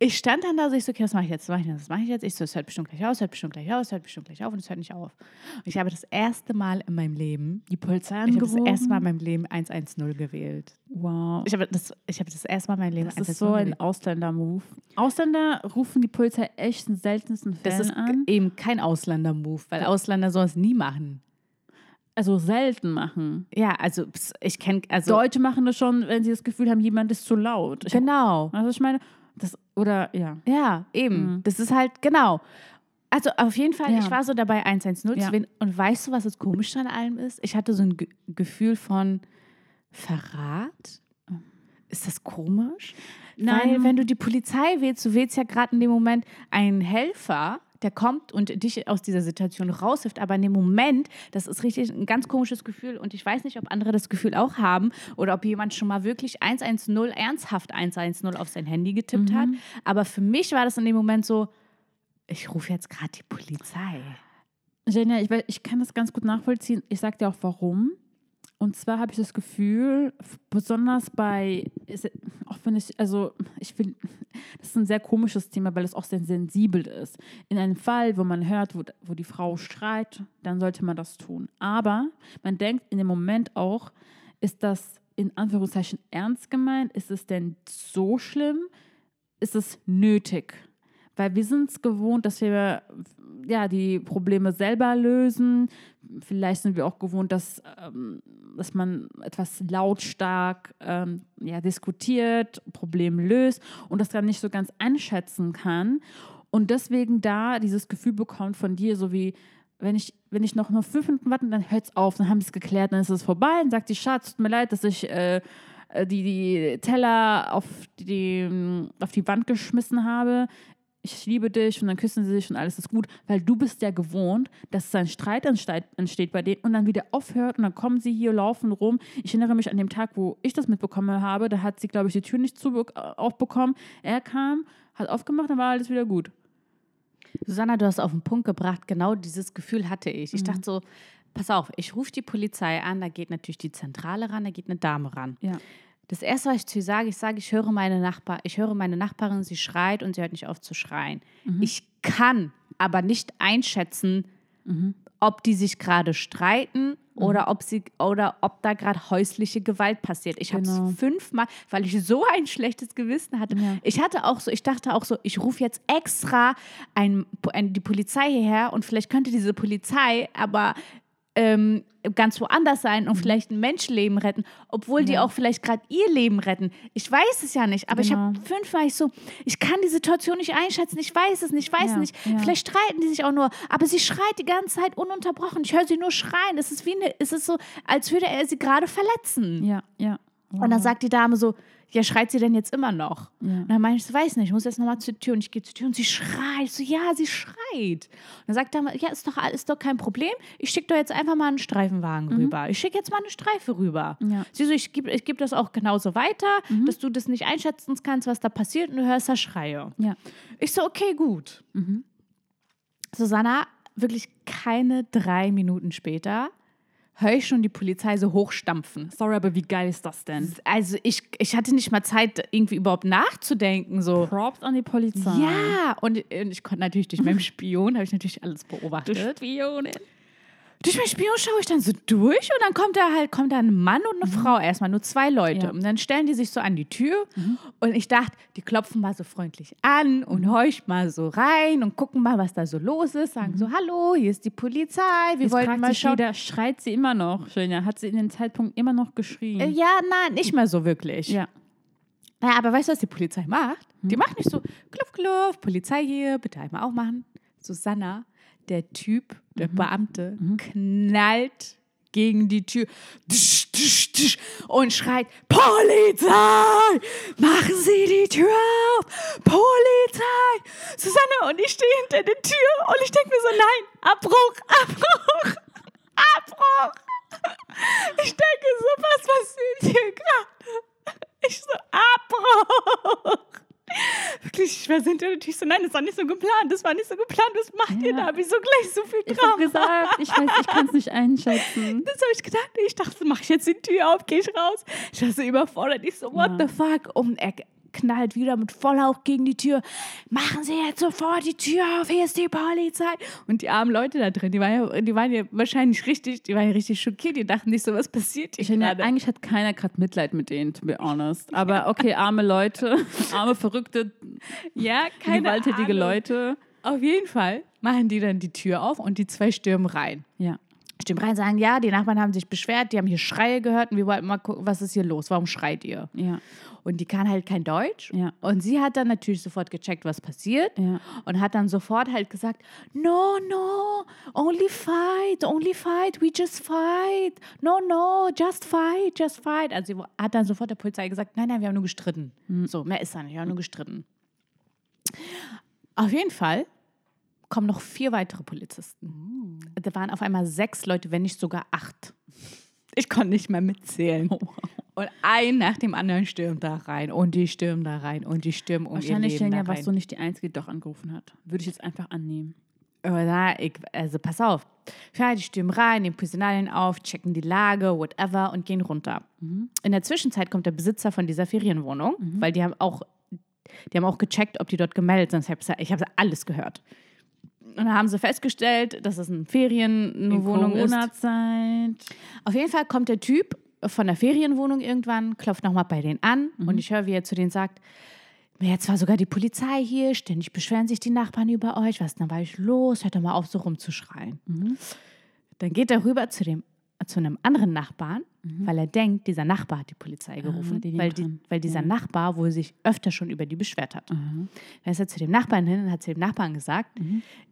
ich stand dann da so, ich so, okay, was mache ich jetzt, was mache ich jetzt, was mache ich jetzt? Ich so, es hört bestimmt gleich auf, es hört bestimmt gleich auf, es hört bestimmt gleich auf und es hört nicht auf. Und ich habe das erste Mal in meinem Leben, Die Polizei ich habe das angerufen? erste Mal in meinem Leben 110 gewählt. Wow. Ich habe das, ich habe das erste Mal in meinem Leben Das ist 110 so ein gewählt. Ausländer-Move. Ausländer rufen die Polizei echt in seltensten Das Fällen ist an. eben kein Ausländer-Move, weil Ausländer sowas nie machen. Also selten machen. Ja, also ich kenne, also Deutsche machen das schon, wenn sie das Gefühl haben, jemand ist zu laut. Ich, genau, also ich meine, das, oder ja. ja, eben. Mhm. Das ist halt, genau. Also auf jeden Fall, Ja. ich war so dabei, 110 Ja. zu wählen. Und weißt du, was das Komische an allem ist? Ich hatte so ein Ge Gefühl von Verrat. Ist das komisch? Nein. Weil wenn du die Polizei wählst, du wählst ja gerade in dem Moment einen Helfer, der kommt und dich aus dieser Situation raushilft. Aber in dem Moment, das ist richtig ein ganz komisches Gefühl. Und ich weiß nicht, ob andere das Gefühl auch haben oder ob jemand schon mal wirklich 110, ernsthaft 110 auf sein Handy getippt hat. Aber für mich war das in dem Moment so, ich rufe jetzt gerade die Polizei. Jenja, ich, ich kann das ganz gut nachvollziehen. Ich sag dir auch warum. Und zwar habe ich das Gefühl, besonders bei, auch wenn ich, also ich will, das ist ein sehr komisches Thema, weil es auch sehr sensibel ist. In einem Fall, wo man hört, wo, wo die Frau schreit, dann sollte man das tun. Aber man denkt in dem Moment auch, ist das in Anführungszeichen ernst gemeint? Ist es denn so schlimm? Ist es nötig? Weil wir sind es gewohnt, dass wir ja, die Probleme selber lösen. Vielleicht sind wir auch gewohnt, dass, ähm, dass man etwas lautstark ähm, ja, diskutiert, Problem löst und das dann nicht so ganz einschätzen kann. Und deswegen da dieses Gefühl bekommt von dir, so wie, wenn ich, wenn ich noch nur fünf Minuten warte, dann hört es auf, dann haben sie es geklärt, dann ist es vorbei. Dann sagt die Schatz, tut mir leid, dass ich äh, äh, die, die Teller auf die, auf die Wand geschmissen habe. Ich liebe dich und dann küssen sie sich und alles ist gut, weil du bist ja gewohnt, dass ein Streit entsteht, bei denen und dann wieder aufhört und dann kommen sie hier, laufen rum. Ich erinnere mich an den Tag, wo ich das mitbekommen habe, da hat sie, glaube ich, die Tür nicht zu, aufbekommen. Er kam, hat aufgemacht, dann war alles wieder gut. Susanna, du hast auf den Punkt gebracht, genau dieses Gefühl hatte ich. Ich dachte so, pass auf, ich rufe die Polizei an, da geht natürlich die Zentrale ran, da geht eine Dame ran. Ja. Das erste, was ich zu ihr sage, ich sage, ich höre meine Nachbar, ich höre meine Nachbarin, sie schreit und sie hört nicht auf zu schreien. Ich kann aber nicht einschätzen, ob die sich gerade streiten oder ob sie oder ob da gerade häusliche Gewalt passiert. Ich Genau. habe es fünfmal, weil ich so ein schlechtes Gewissen hatte. Ja. Ich hatte auch so, ich dachte auch so, ich rufe jetzt extra ein, ein, die Polizei hierher und vielleicht könnte diese Polizei aber ähm, ganz woanders sein und vielleicht ein Menschenleben retten, obwohl die Mhm. Ja. auch vielleicht gerade ihr Leben retten. Ich weiß es ja nicht, aber ich habe Genau. fünfmal ich so, ich kann die Situation nicht einschätzen, ich weiß es nicht, ich weiß Ja, nicht. ja. Vielleicht streiten die sich auch nur, aber sie schreit die ganze Zeit ununterbrochen. Ich höre sie nur schreien. Es ist wie eine, es ist so, als würde er sie gerade verletzen. Ja, ja. Und dann sagt die Dame so, ja, schreit sie denn jetzt immer noch? Ja. Und dann meine ich so, weiß nicht, ich muss jetzt nochmal zur Tür. Und ich gehe zur Tür und sie schreit. Ich so, ja, sie schreit. Und dann sagt Dame, ja, ist doch, ist doch kein Problem. Ich schicke doch jetzt einfach mal einen Streifenwagen rüber. Ich schicke jetzt mal eine Streife rüber. Mhm. Ja. Mhm. Sie so, ich gebe ich geb das auch genauso weiter, dass du das nicht einschätzen kannst, was da passiert und du hörst da Schreie. Ja. Ich so, okay, gut. Mhm. Susanna, wirklich keine drei Minuten später höre ich schon die Polizei so hochstampfen. Sorry, aber wie geil ist das denn? Also ich, ich hatte nicht mal Zeit, irgendwie überhaupt nachzudenken. So. Props an die Polizei. Ja, und, und ich konnte natürlich durch meinen Spion, habe ich natürlich alles beobachtet. Spionin. Durch mein Spion schaue ich dann so durch und dann kommt da halt, kommt da ein Mann und eine Frau erstmal, nur zwei Leute. Ja. Und dann stellen die sich so an die Tür und ich dachte, die klopfen mal so freundlich an und horcht mal so rein und gucken mal, was da so los ist. Sagen so, hallo, hier ist die Polizei, wir Jetzt wollten mal schauen. jeder, schreit sie immer noch? Schöner, hat sie in dem Zeitpunkt immer noch geschrien? Äh, Ja, nein, nicht mehr so wirklich. ja. Ja, aber weißt du, was die Polizei macht? Die macht nicht so, klopf, klopf, Polizei hier, bitte einmal aufmachen. Susanna, der Typ, der Beamte, knallt gegen die Tür tsch, tsch, tsch, und schreit, Polizei, machen Sie die Tür auf, Polizei. Susanne und ich stehe hinter der Tür und ich denke mir so, nein, Abbruch, Abbruch, Abbruch. Ich denke so, was passiert hier gerade? Ich so, Abbruch. Wirklich, ich war der Tür so, nein, das war nicht so geplant, das war nicht so geplant, was macht ihr Ja. da? Wieso gleich so viel Ich Drama? gesagt, ich weiß, ich kann es nicht einschätzen. Das habe ich gedacht. Ich dachte, mach ich jetzt die Tür auf, gehe ich raus. Ich war so überfordert. Ich so, what Ja. the fuck? Und er knallt wieder mit Volllauch gegen die Tür. Machen Sie jetzt sofort die Tür auf, hier ist die Polizei. Und die armen Leute da drin, die waren ja, die waren ja wahrscheinlich richtig, die waren ja richtig schockiert. Die dachten nicht so, was passiert hier gerade? eigentlich hat keiner gerade Mitleid mit denen, to be honest. Aber okay, arme Leute, arme, verrückte, Ja, keine gewalttätige Ahnung. Leute. Auf jeden Fall machen die dann die Tür auf und die zwei stürmen rein. Ja. Stürmen rein, sagen, ja, die Nachbarn haben sich beschwert, die haben hier Schreie gehört und wir wollten mal gucken, was ist hier los, warum schreit ihr? Ja. Und die kann halt kein Deutsch. Ja. Und sie hat dann natürlich sofort gecheckt, was passiert. Ja. Und hat dann sofort halt gesagt, no, no, only fight, only fight, we just fight. No, no, just fight, just fight. Also sie hat dann sofort der Polizei gesagt, nein, nein, wir haben nur gestritten. So, mehr ist da nicht, wir haben nur gestritten. Auf jeden Fall kommen noch vier weitere Polizisten. Da waren auf einmal sechs Leute, wenn nicht sogar acht. Ich konnte nicht mehr mitzählen. Und ein nach dem anderen stürmt da rein und die stürmen da rein und die stürmen um ihr Wahrscheinlich Leben stellen da ja, warst du nicht die Einzige, die doch angerufen hat. Würde ich jetzt einfach annehmen. Na, ich, also pass auf. Ja, die stürmen rein, nehmen Personalien auf, checken die Lage, whatever und gehen runter. In der Zwischenzeit kommt der Besitzer von dieser Ferienwohnung, weil die haben auch, die haben auch gecheckt, ob die dort gemeldet sind. Ich habe hab alles gehört. Und dann haben sie festgestellt, dass es eine Ferienwohnung ist. Corona-Zeit. Auf jeden Fall kommt der Typ von der Ferienwohnung irgendwann, klopft nochmal bei denen an und ich höre, wie er zu denen sagt, "Ja, jetzt war sogar die Polizei hier, ständig beschweren sich die Nachbarn über euch, was ist denn bei euch los? Hört doch mal auf, so rumzuschreien. Dann geht er rüber zu, dem, zu einem anderen Nachbarn, weil er denkt, dieser Nachbar hat die Polizei gerufen, die liegen weil, die, weil dieser Ja. Nachbar wohl sich öfter schon über die beschwert hat. Dann ist er zu dem Nachbarn hin und hat zu dem Nachbarn gesagt,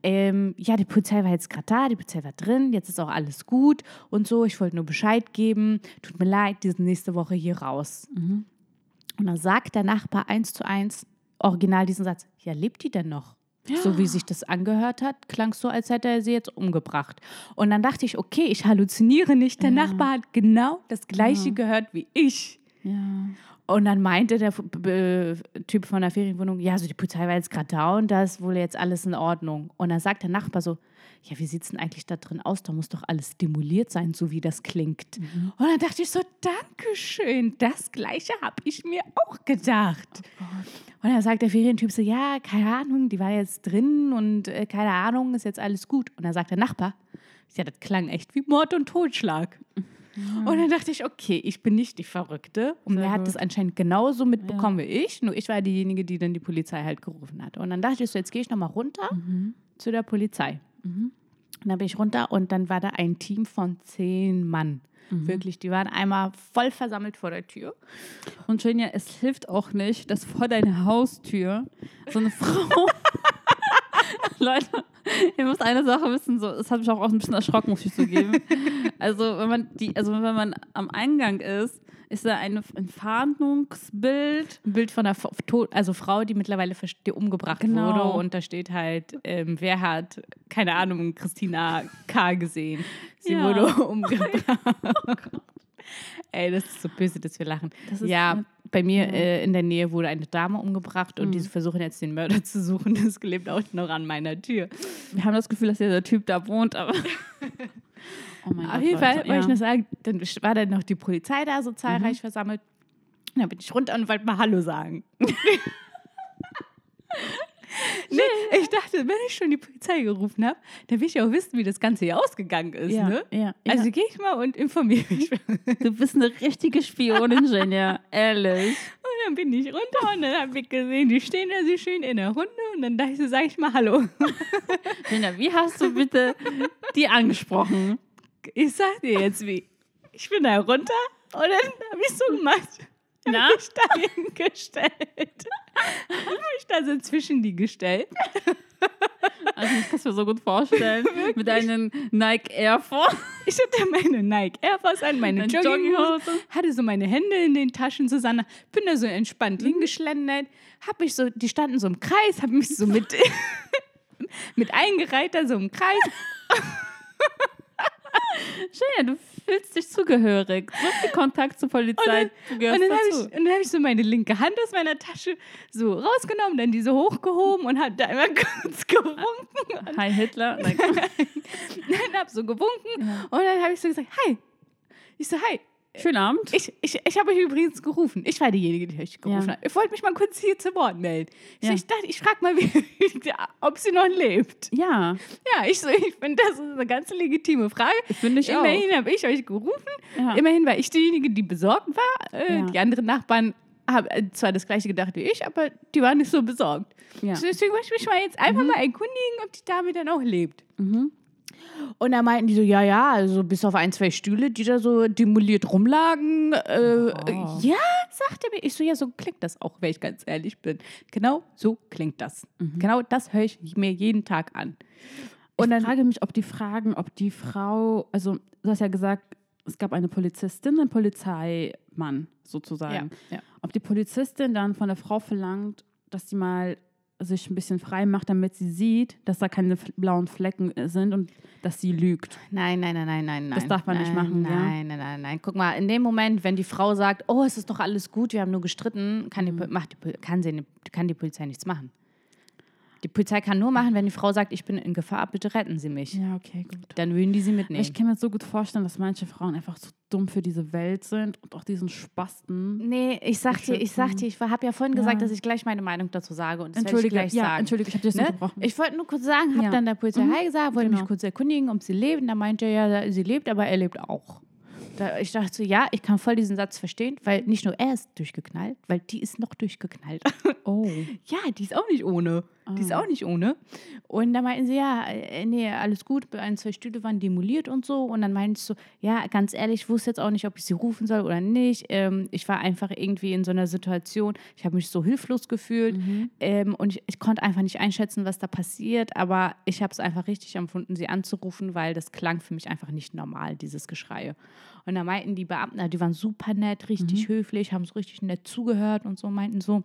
ähm, ja, die Polizei war jetzt gerade da, die Polizei war drin, jetzt ist auch alles gut und so, ich wollte nur Bescheid geben, tut mir leid, die sind nächste Woche hier raus. Und dann sagt der Nachbar eins zu eins, original diesen Satz, ja, lebt die denn noch? So wie sich das angehört hat, klang es so, als hätte er sie jetzt umgebracht. Und dann dachte ich, okay, ich halluziniere nicht, der Nachbar hat genau das Gleiche gehört wie ich. Und dann meinte der B- Typ von der Ferienwohnung, ja, also die Polizei war jetzt gerade da und da ist wohl jetzt alles in Ordnung. Und dann sagt der Nachbar so, ja, wie sieht es denn eigentlich da drin aus? Da muss doch alles demoliert sein, so wie das klingt. Und dann dachte ich so, Dankeschön, das Gleiche habe ich mir auch gedacht. und dann sagt der Ferientyp so, ja, keine Ahnung, die war jetzt drin und äh, keine Ahnung, ist jetzt alles gut. Und dann sagt der Nachbar, ja, das klang echt wie Mord und Totschlag. Und dann dachte ich, okay, ich bin nicht die Verrückte. Und Sehr er hat gut. das anscheinend genauso mitbekommen wie ich. Nur ich war diejenige, die dann die Polizei halt gerufen hat. Und dann dachte ich so, jetzt gehe ich nochmal runter zu der Polizei. Und dann bin ich runter und dann war da ein Team von zehn Mann. Wirklich, die waren einmal voll versammelt vor der Tür. Und Jenja, es hilft auch nicht, dass vor deiner Haustür so eine Frau. Leute, ihr müsst eine Sache wissen, so, es hat mich auch ein bisschen erschrocken, muss ich zugeben. Also, wenn man die, also wenn man am Eingang ist, ist da eine, ein Fahndungsbild. Ein Bild von einer also Frau, die mittlerweile die umgebracht Genau. wurde. Und da steht halt, ähm, wer hat, keine Ahnung, Christina K. gesehen. Sie Ja. wurde umgebracht. Ey, das ist so böse, dass wir lachen. Das ist ja, bei mir ja. äh, in der Nähe wurde eine Dame umgebracht und Mhm. die versuchen jetzt den Mörder zu suchen. Das klebt auch noch an meiner Tür. Wir haben das Gefühl, dass dieser Typ da wohnt, aber. Oh mein Auf Gott, jeden Fall Leute, wollte ich ja. nur sagen, dann war dann noch die Polizei da so zahlreich versammelt. Und dann bin ich runter und wollte mal Hallo sagen. Nee, ich dachte, wenn ich schon die Polizei gerufen habe, dann will ich auch wissen, wie das Ganze hier ausgegangen ist. Ja, ne? ja, Also ja. gehe ich mal und informiere mich. und Du bist eine richtige Spionin, Jenja. Ehrlich. dann bin ich runter und dann habe ich gesehen, die stehen da so schön in der Runde und dann dachte ich so, sag ich mal Hallo. Jenja, wie hast du bitte die angesprochen? Ich sag dir jetzt wie. Ich bin da runter und dann habe ich so gemacht. Na? Hab mich da hingestellt. Hab mich da so zwischen die gestellt. Also ich kann es mir so gut vorstellen. Mit deinen Nike Air Force. Ich hatte meine Nike Air Force an, meine Jogginghose, hatte so meine Hände in den Taschen zusammen, bin da so entspannt Mhm. hingeschlendert, hab mich so, die standen so im Kreis, hab mich so mit, mit eingereiht, da so im Kreis. Jenja, du fühlst dich zugehörig. So viel Kontakt zur Polizei. Und gehörst dann habe ich, und dann hab ich so meine linke Hand aus meiner Tasche so rausgenommen, dann diese hochgehoben und hab da einmal kurz gewunken. Hi Hitler. Nein. Dann hab so gewunken und dann habe ich so gesagt, hi. Ich so, hi. Schönen Abend. Ich, ich, ich habe euch übrigens gerufen. Ich war diejenige, die euch gerufen Ja. hat. Ich wollte mich mal kurz hier zu Wort melden. Ich, Ja. ich dachte, ich frage mal, wie, ob sie noch lebt. ja, Ja, ich ich finde, das ist eine ganz legitime Frage. finde ich auch. Immerhin habe ich euch gerufen. Ja. Immerhin war ich diejenige, die besorgt war. Äh. Die anderen Nachbarn haben äh, zwar das gleiche gedacht wie ich, aber die waren nicht so besorgt. Deswegen wollte ich mich mal jetzt einfach mal erkundigen, ob die Dame dann auch lebt. Mhm. Und da meinten die so, ja, ja, also bis auf ein, zwei Stühle, die da so demoliert rumlagen. Äh, Oh. Ja, sagte mir. Ich so, ja, so klingt das auch, wenn ich ganz ehrlich bin. Genau so klingt das. Genau das höre ich mir jeden Tag an. Und dann dann, frage mich, ob die fragen, ob die Frau, also du hast ja gesagt, es gab eine Polizistin, einen Polizeimann sozusagen. Ja, ja. Ob die Polizistin dann von der Frau verlangt, dass sie mal sich ein bisschen frei macht, damit sie sieht, dass da keine blauen Flecken äh, sind und dass sie lügt. nein, nein, nein, nein, nein, nein. Das darf man nicht nein, machen, ja? Nein, nein, nein, nein. Guck mal, in dem Moment, wenn die Frau sagt, oh, es ist doch alles gut, wir haben nur gestritten, kann die, Mhm. Macht die, kann, sie, kann die Polizei nichts machen. Die Polizei kann nur machen, wenn die Frau sagt, ich bin in Gefahr, bitte retten Sie mich. Ja, okay, gut. Dann würden die sie mitnehmen. Ich kann mir so gut vorstellen, dass manche Frauen einfach zu dumm für diese Welt sind und auch diesen Spasten. Nee, ich sag dir, ich sag dir, ich habe ja vorhin Ja. gesagt, dass ich gleich meine Meinung dazu sage und das werde ich Entschuldige, gleich ja, sagen. entschuldige, ich habe dich Ne? unterbrochen. Ich wollte nur kurz sagen, habe Ja. dann der Polizei Mhm. Gesagt, wollte Genau. mich kurz erkundigen, ob sie lebt. Da meinte er, ja, sie lebt, aber er lebt auch. Da, ich dachte so, ja, ich kann voll diesen Satz verstehen, weil nicht nur er ist durchgeknallt, weil die ist noch durchgeknallt. Oh. ja, die ist auch nicht ohne. Die ist Ah. auch nicht ohne. Und da meinten sie, ja, äh, nee, alles gut, ein, zwei Stühle waren demoliert und so. Und dann meinte ich so, ja, ganz ehrlich, ich wusste jetzt auch nicht, ob ich sie rufen soll oder nicht. Ähm, ich war einfach irgendwie in so einer Situation, ich habe mich so hilflos gefühlt ähm, und ich, ich konnte einfach nicht einschätzen, was da passiert. Aber ich habe es einfach richtig empfunden, sie anzurufen, weil das klang für mich einfach nicht normal, dieses Geschreie. Und da meinten die Beamten, die waren super nett, richtig höflich, haben so richtig nett zugehört und so, meinten so,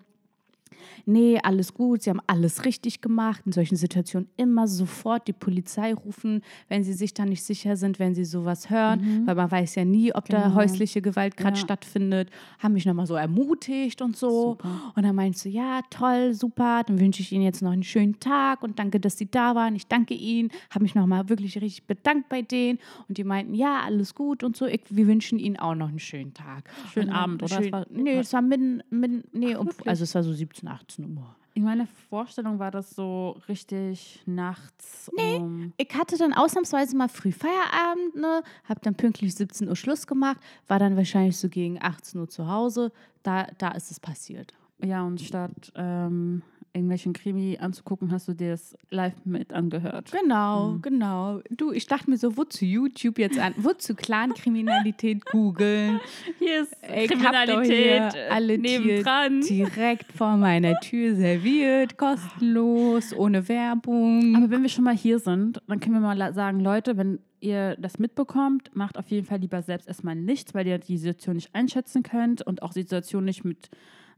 nee, alles gut, sie haben alles richtig gemacht. In solchen Situationen immer sofort die Polizei rufen, wenn sie sich dann nicht sicher sind, wenn sie sowas hören, weil man weiß ja nie, ob da Genau. häusliche Gewalt gerade Ja. stattfindet. Haben mich nochmal so ermutigt und so. Super. Und dann meinst du, ja, toll, super, dann wünsche ich Ihnen jetzt noch einen schönen Tag und danke, dass Sie da waren. Ich danke Ihnen, habe mich nochmal wirklich richtig bedankt bei denen. Und die meinten, ja, alles gut und so. Ich, wir wünschen Ihnen auch noch einen schönen Tag. Schönen Abend, oder? Schön, nee, es war mitten, mitten nee, um, wirklich? also es war so 17, 18 Uhr. In meiner Vorstellung war das so richtig nachts um. Ich hatte dann ausnahmsweise mal früh Feierabend, ne? Hab dann pünktlich 17 Uhr Schluss gemacht, war dann wahrscheinlich so gegen 18 Uhr zu Hause. Da, da ist es passiert. Ja, und statt ähm, irgendwelchen Krimi anzugucken, hast du dir das live mit angehört. Genau, genau. Du, ich dachte mir so, wozu YouTube jetzt an? Wozu Clankriminalität googeln? Hier ist doch hier alle nebendran. Tier direkt vor meiner Tür serviert, kostenlos, ohne Werbung. Aber wenn wir schon mal hier sind, dann können wir mal sagen, Leute, wenn ihr das mitbekommt, macht auf jeden Fall lieber selbst erstmal nichts, weil ihr die Situation nicht einschätzen könnt und auch die Situation nicht mit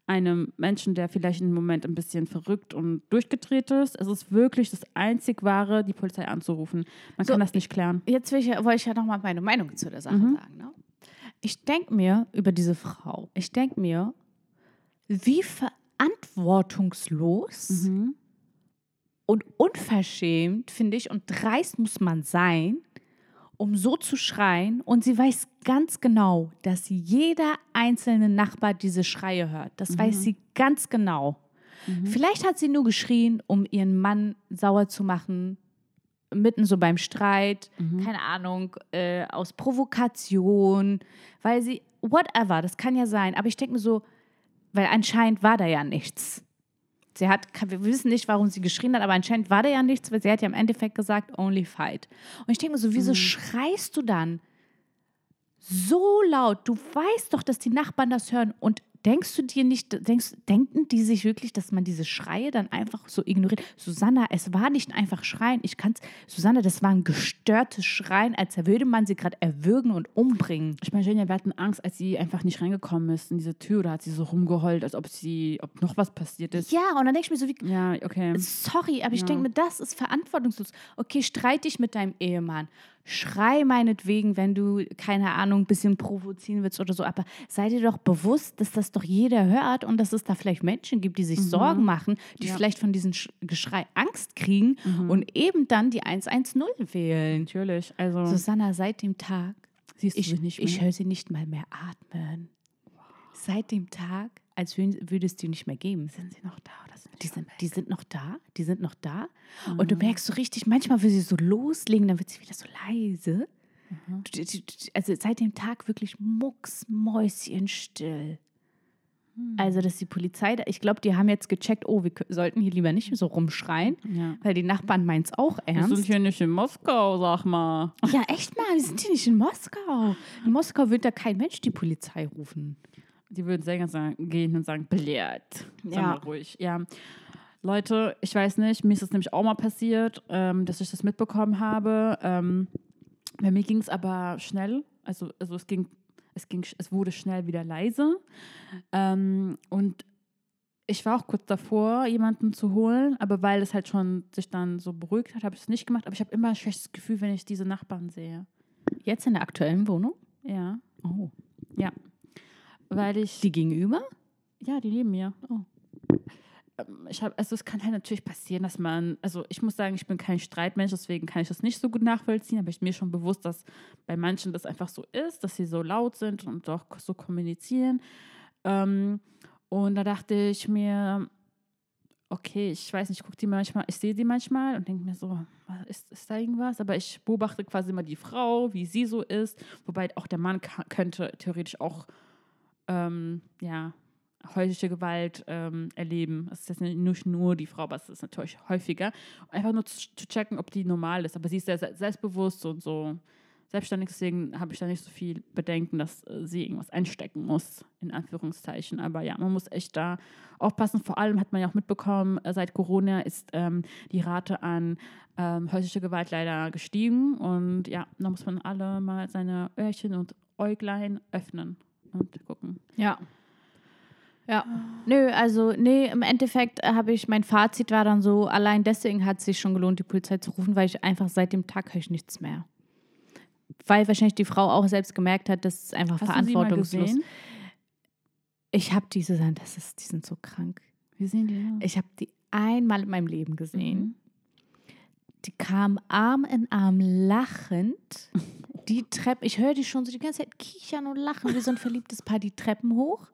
einem Menschen, der vielleicht im Moment ein bisschen verrückt und durchgedreht ist. Es ist wirklich das einzig wahre, die Polizei anzurufen. Man So, kann das nicht klären. Jetzt will ich, wollte ich ja noch mal meine Meinung zu der Sache Mhm. sagen. Ne? Ich denke mir über diese Frau, ich denke mir, wie verantwortungslos Mhm. und unverschämt, finde ich, und dreist muss man sein, um so zu schreien. Und sie weiß ganz genau, dass jeder einzelne Nachbar diese Schreie hört. Das weiß sie ganz genau. Vielleicht hat sie nur geschrien, um ihren Mann sauer zu machen, mitten so beim Streit, keine Ahnung, äh, aus Provokation, weil sie, whatever, das kann ja sein. Aber ich denke mir so, weil anscheinend war da ja nichts. Sie hat, wir wissen nicht, warum sie geschrien hat, aber anscheinend war da ja nichts, weil sie hat ja im Endeffekt gesagt, only fight. Und ich denke mir so, wieso schreist du dann so laut? Du weißt doch, dass die Nachbarn das hören und denkst du dir nicht, denkst, denken die sich wirklich, dass man diese Schreie dann einfach so ignoriert? Susanna, es war nicht einfach Schreien. Ich kann's, Susanna, das war ein gestörtes Schreien, als würde man sie gerade erwürgen und umbringen. Ich meine, Jenja, wir hatten Angst, als sie einfach nicht reingekommen ist in diese Tür. Da hat sie so rumgeheult, als ob sie, ob noch was passiert ist. Ja, und dann denke ich mir so, wie, Ja, okay. Sorry, aber ich Ja. denke mir, das ist verantwortungslos. Okay, streit dich mit deinem Ehemann. Schrei meinetwegen, wenn du, keine Ahnung, ein bisschen provozieren willst oder so. Aber sei dir doch bewusst, dass das doch jeder hört und dass es da vielleicht Menschen gibt, die sich Sorgen machen, die Ja. vielleicht von diesem Sch- Geschrei Angst kriegen und eben dann die 110 wählen. Natürlich. Also, Susanna, seit dem Tag, siehst du ich, sie nicht mehr. ich höre sie nicht mal mehr atmen. Seit dem Tag, als wür- würde es die nicht mehr geben. sind sie noch da oder sind Die die sind, die sind noch da, die sind noch da. Und du merkst so richtig, manchmal will sie so loslegen, dann wird sie wieder so leise. Du- Also seit dem Tag wirklich mucksmäuschenstill. Also, dass die Polizei, da, ich glaube, die haben jetzt gecheckt, oh, wir sollten hier lieber nicht so rumschreien, Ja. weil die Nachbarn meinen es auch Wir ernst. sind hier nicht in Moskau, sag mal. Ja, echt mal, wir sind hier nicht in Moskau. In Moskau wird da kein Mensch die Polizei rufen. Die würden sehr gerne sagen, gehen und sagen, belehrt. Sag Ja. mal ruhig. Ja. Leute, ich weiß nicht, mir ist das nämlich auch mal passiert, ähm, dass ich das mitbekommen habe. Ähm, bei mir ging es aber schnell. Also, also es ging, es ging, es wurde schnell wieder leise. Ähm, und ich war auch kurz davor, jemanden zu holen, aber weil es halt schon sich dann so beruhigt hat, habe ich es nicht gemacht. Aber ich habe immer ein schlechtes Gefühl, wenn ich diese Nachbarn sehe. Jetzt in der aktuellen Wohnung? Ja. Oh. Ja. Weil ich. Die gegenüber? Ja, die leben mir. Oh. Ähm, Ich habe, also es kann halt natürlich passieren, dass man, also ich muss sagen, ich bin kein Streitmensch, deswegen kann ich das nicht so gut nachvollziehen, aber ich mir schon bewusst, dass bei manchen das einfach so ist, dass sie so laut sind und auch so kommunizieren. Ähm, und da dachte ich mir, okay, ich weiß nicht, ich gucke die manchmal, ich sehe die manchmal und denke mir so, ist, ist da irgendwas? Aber ich beobachte quasi immer die Frau, wie sie so ist, wobei auch der Mann könnte theoretisch auch ähm, ja, häusliche Gewalt ähm, erleben. Es ist jetzt nicht nur die Frau, aber es ist natürlich häufiger. Einfach nur zu, checken, ob die normal ist. Aber sie ist sehr, selbstbewusst und so selbstständig, deswegen habe ich da nicht so viel Bedenken, dass sie irgendwas einstecken muss, in Anführungszeichen. Aber ja, man muss echt da aufpassen. Vor allem hat man ja auch mitbekommen, äh, seit Corona ist ähm, die Rate an ähm, häuslicher Gewalt leider gestiegen. Und ja, da muss man alle mal seine Öhrchen und Äuglein öffnen und gucken. Ja. Ja. Nö, also, nee, im Endeffekt habe ich, mein Fazit war dann so, allein deswegen hat es sich schon gelohnt, die Polizei zu rufen, weil ich einfach seit dem Tag höre ich nichts mehr. Weil wahrscheinlich die Frau auch selbst gemerkt hat, dass es einfach Hast verantwortungslos? Ich habe diese, das ist, die sind so krank. Wie sehen die aus? Ich habe die einmal in meinem Leben gesehen. Mhm. Die kam Arm in Arm lachend. Die Treppe, ich höre die schon so die ganze Zeit kichern und lachen, wie so ein verliebtes Paar, die Treppen hoch.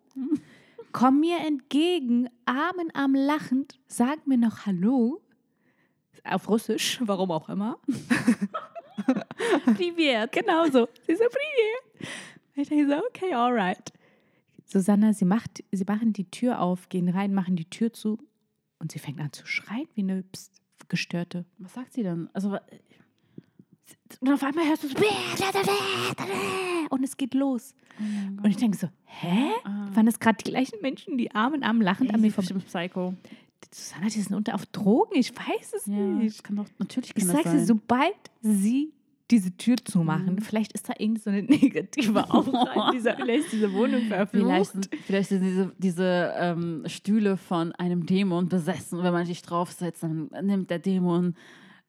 Komm mir entgegen, Arm in Arm lachend, sag mir noch Hallo. Auf Russisch, warum auch immer. Privet, genau so. Sie so, Privet. Ich denke so, okay, alright. Susanna, sie, macht, sie machen die Tür auf, gehen rein, machen die Tür zu und sie fängt an zu schreien wie eine Psst, Gestörte. Was sagt sie denn? Also, Und auf einmal hörst du so, und es geht los. Und ich denke so, hä? Waren das gerade die gleichen Menschen, die Arm in Arm lachend an mir sie bestimmt Psycho. Susanna, die sind unter auf Drogen, ich weiß es Ja, nicht. das kann doch, natürlich Ich kann das sag dir, sein. sobald sie diese Tür zumachen, vielleicht ist da irgend so eine negative in dieser, vielleicht ist diese Wohnung Vielleicht verflucht. sind, vielleicht sind diese, diese ähm, Stühle von einem Dämon besessen. Wenn man sich draufsetzt, dann nimmt der Dämon.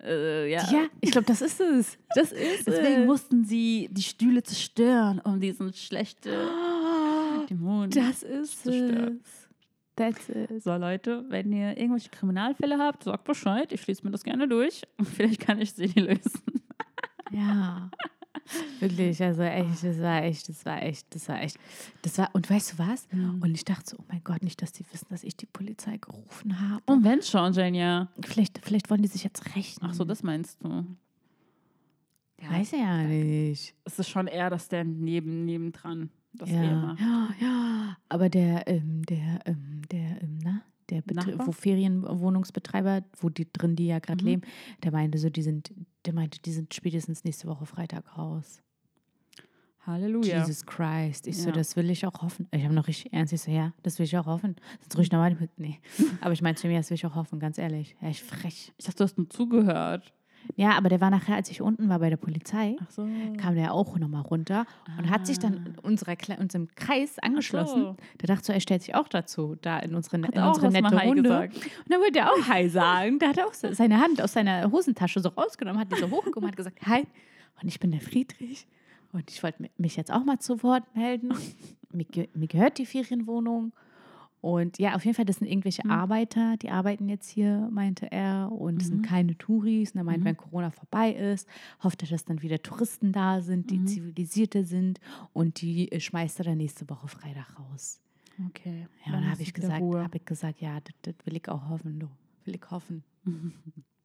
Äh, ja. Ja, ich glaube, das ist es. Das ist Deswegen es. mussten sie die Stühle zerstören, um diesen schlechten Dämon. Das ist Zerstört. es. That's it. So, Leute, wenn ihr irgendwelche Kriminalfälle habt, sagt Bescheid. Ich schließe mir das gerne durch. Vielleicht kann ich sie lösen. Ja. Wirklich, also echt, das war echt, das war echt, das war echt, das war, und weißt du was? Mhm. Und ich dachte so, oh mein Gott, nicht, dass die wissen, dass ich die Polizei gerufen habe. Und wenn schon, Jania. Vielleicht, vielleicht wollen die sich jetzt rächen. Ach so, das meinst du. weiß ich ja nicht. Es ist schon eher, dass der neben, nebendran das Ja, ja, ja. Aber der, ähm, der, ähm, der, ähm, na, der Nachbar? wo Ferienwohnungsbetreiber, wo die drin, die ja gerade Mhm. leben, der meinte so, die sind, der meinte, die sind spätestens nächste Woche Freitag raus. Halleluja. Jesus Christ. Ich so, Ja. das will ich auch hoffen. Ich habe noch richtig ernst. Ich so, ja, das will ich auch hoffen. Sonst ruhig nochmal mit. Nee. Aber ich meine zu mir, das will ich auch hoffen, ganz ehrlich. Ich frech. Ich dachte, du hast nur zugehört. Ja, aber der war nachher, als ich unten war bei der Polizei, so. kam der auch nochmal runter und hat sich dann in unserer, unserem Kreis angeschlossen. so. Der dachte so, er stellt sich auch dazu, da in unsere, in unsere nette Runde. gesagt. Und dann wollte er auch Hi sagen. Da hat er auch seine Hand aus seiner Hosentasche so rausgenommen, hat die so hochgehoben, hat gesagt Hi. Und ich bin der Friedrich. Und ich wollte mi- mich jetzt auch mal zu Wort melden. mir, mir gehört die Ferienwohnung. Und ja, auf jeden Fall, das sind irgendwelche Mhm. Arbeiter, die arbeiten jetzt hier, meinte er. Und es sind Mhm. keine Touris. Und er meint, Mhm. wenn Corona vorbei ist, hofft er, dass dann wieder Touristen da sind, die Mhm. zivilisierte sind. Und die äh, schmeißt er dann nächste Woche Freitag raus. Okay. Ja, Dann und hast habe ich gesagt, habe ich gesagt, ja, das, das will ich auch hoffen, du. Will ich hoffen.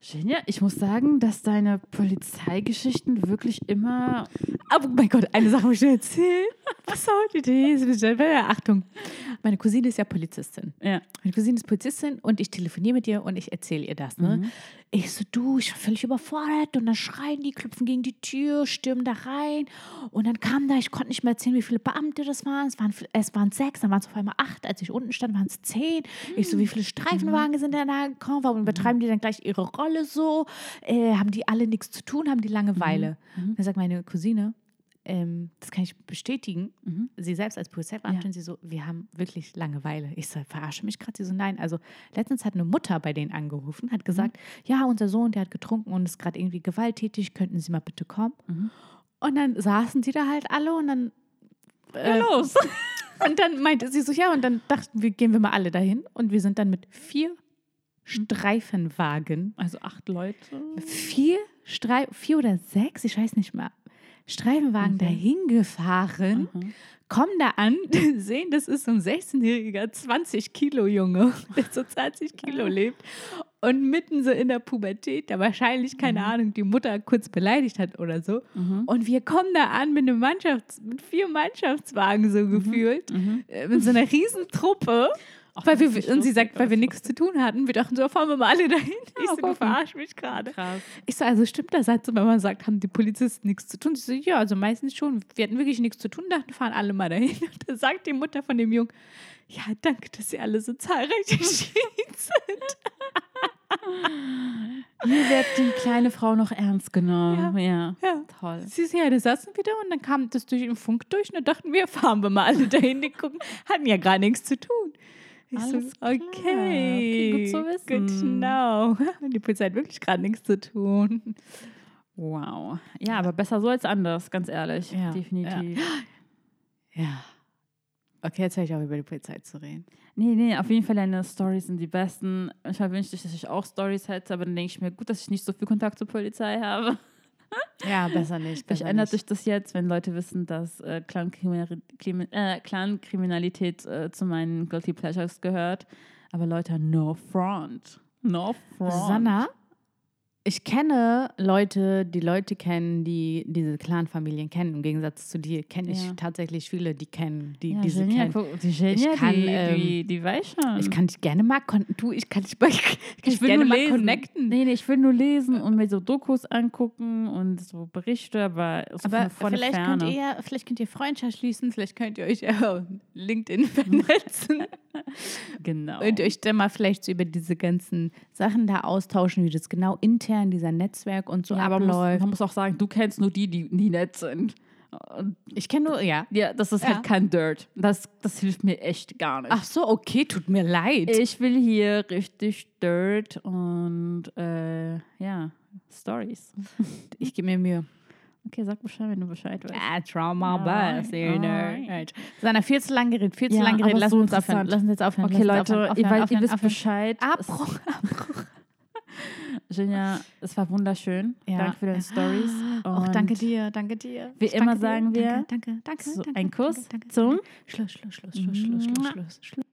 Genia, ich muss sagen, dass deine Polizeigeschichten wirklich immer. Oh mein Gott, eine Sache muss ich dir erzählen. Was heute die? Achtung. Meine Cousine ist ja Polizistin. Ja. Meine Cousine ist Polizistin und ich telefoniere mit ihr und ich erzähle ihr das. Ne? Mhm. Ich so, du, ich war völlig überfordert und dann schreien die, klopfen gegen die Tür, stürmen da rein und dann kam da, ich konnte nicht mehr erzählen, wie viele Beamte das waren. Es waren, es waren sechs, dann waren es auf einmal acht. Als ich unten stand, waren es zehn. Ich so, wie viele Streifenwagen sind denn da gekommen? Warum übertreiben die dann gleich ihre Rolle so? Äh, haben die alle nichts zu tun? Haben die Langeweile? Mhm. Dann sagt meine Cousine, ähm, das kann ich bestätigen. Mhm. Sie selbst als Polizeibeamtin, sie so, wir haben wirklich Langeweile. Ich so, verarsche mich gerade. Sie so, nein. Also letztens hat eine Mutter bei denen angerufen, hat gesagt, ja, unser Sohn, der hat getrunken und ist gerade irgendwie gewalttätig, könnten Sie mal bitte kommen? Mhm. Und dann saßen die da halt alle und dann äh, los. und dann meinte sie so, ja, und dann dachten wir, gehen wir mal alle dahin. Und wir sind dann mit vier Streifenwagen, Also acht Leute. vier, Strei vier oder sechs, ich weiß nicht mehr, Streifenwagen Mhm. dahin gefahren, Mhm. kommen da an, sehen, das ist so ein 16-jähriger 20 Kilo Junge, der so 20 Kilo lebt und mitten so in der Pubertät, der wahrscheinlich, keine Ahnung, die Mutter kurz beleidigt hat oder so. Mhm. Und wir kommen da an mit einem Mannschafts-, mit vier Mannschaftswagen so gefühlt, Mhm. äh, mit so einer riesen Truppe. Weil das ist wir, und sie sagt, weil wir nichts zu tun hatten. Wir dachten so, fahren wir mal alle dahin. Ich so, du gucken. verarsch mich gerade. Ich so, also stimmt das halt so, wenn man sagt, haben die Polizisten nichts zu tun? Sie so, ja, also meistens schon. Wir hatten wirklich nichts zu tun, dachten, fahren alle mal dahin. Und dann sagt die Mutter von dem Jungen, ja, danke, dass Sie alle so zahlreich erschienen sind. Hier wird die kleine Frau noch ernst genommen. Ja. Ja. Toll. Sie ist ja, da saßen wir da und dann kam das durch den Funk durch und dann dachten wir, fahren wir mal alle dahin, die gucken, hatten ja gar nichts zu tun. Ich Alles so, okay. Okay, gut zu wissen. Know. Die Polizei hat wirklich gerade nichts zu tun. Wow. Ja, aber besser so als anders, ganz ehrlich. Ja, Definitiv. Ja. Okay, jetzt höre ich auch über die Polizei zu reden. Nee, nee, auf jeden Fall deine Stories sind die besten. Manchmal wünschte ich, dass ich auch Stories hätte, aber dann denke ich mir, gut, dass ich nicht so viel Kontakt zur Polizei habe. Ja, besser nicht. Vielleicht ändert sich das jetzt, wenn Leute wissen, dass äh, äh, Clankriminalität äh, zu meinen Guilty Pleasures gehört. Aber Leute, no front. No front. Susanna, ich kenne Leute, die Leute kennen, die diese Clan-Familien kennen. Im Gegensatz zu dir kenne ich Ja. tatsächlich viele, die kennen, die ja, diese Genia, kennen. guck, die Genia, Ich kann, die, ähm, die, die weiß schon. Ich kann dich gerne mal du, ich kann dich mal, ich kann ich will gerne nur mal lesen. connecten. Nee, nee, ich will nur lesen und mir so Dokus angucken und so Berichte, aber so Aber von, von vielleicht Ferne. könnt, ihr, vielleicht könnt ihr Freundschaft schließen, vielleicht könnt ihr euch auf LinkedIn vernetzen genau. und euch dann mal vielleicht so über diese ganzen Sachen da austauschen, wie das genau intern, dieser Netzwerk und so ja, aber man man muss auch sagen, du kennst nur die, die, die nett sind. Ich kenne nur, ja. ja, das ist Ja. halt kein Dirt. Das, das hilft mir echt gar nicht. Ach so, okay, tut mir leid. Ich will hier richtig Dirt und äh, ja, Stories. Ich gebe mir Mühe. Okay, sag Bescheid, wenn du Bescheid weißt. Ah, trauma bus, you know. Sanna, viel zu lang geredet, viel zu Ja, lang geredet. Lass so uns aufhören. Lass uns jetzt aufhören. Okay, Leute, aufhören, ihr, aufhören, ihr aufhören, wisst aufhören. Bescheid. Abbruch, Abbruch. Genia, es war wunderschön. Ja. Danke für deine Stories. Auch danke dir, danke dir. Wie Ich immer danke dir. sagen wir, Danke, danke, danke. so danke ein Kuss danke, danke, zum. Schluss, Schluss, Schluss, Schluss, Schluss, Schluss, Schluss.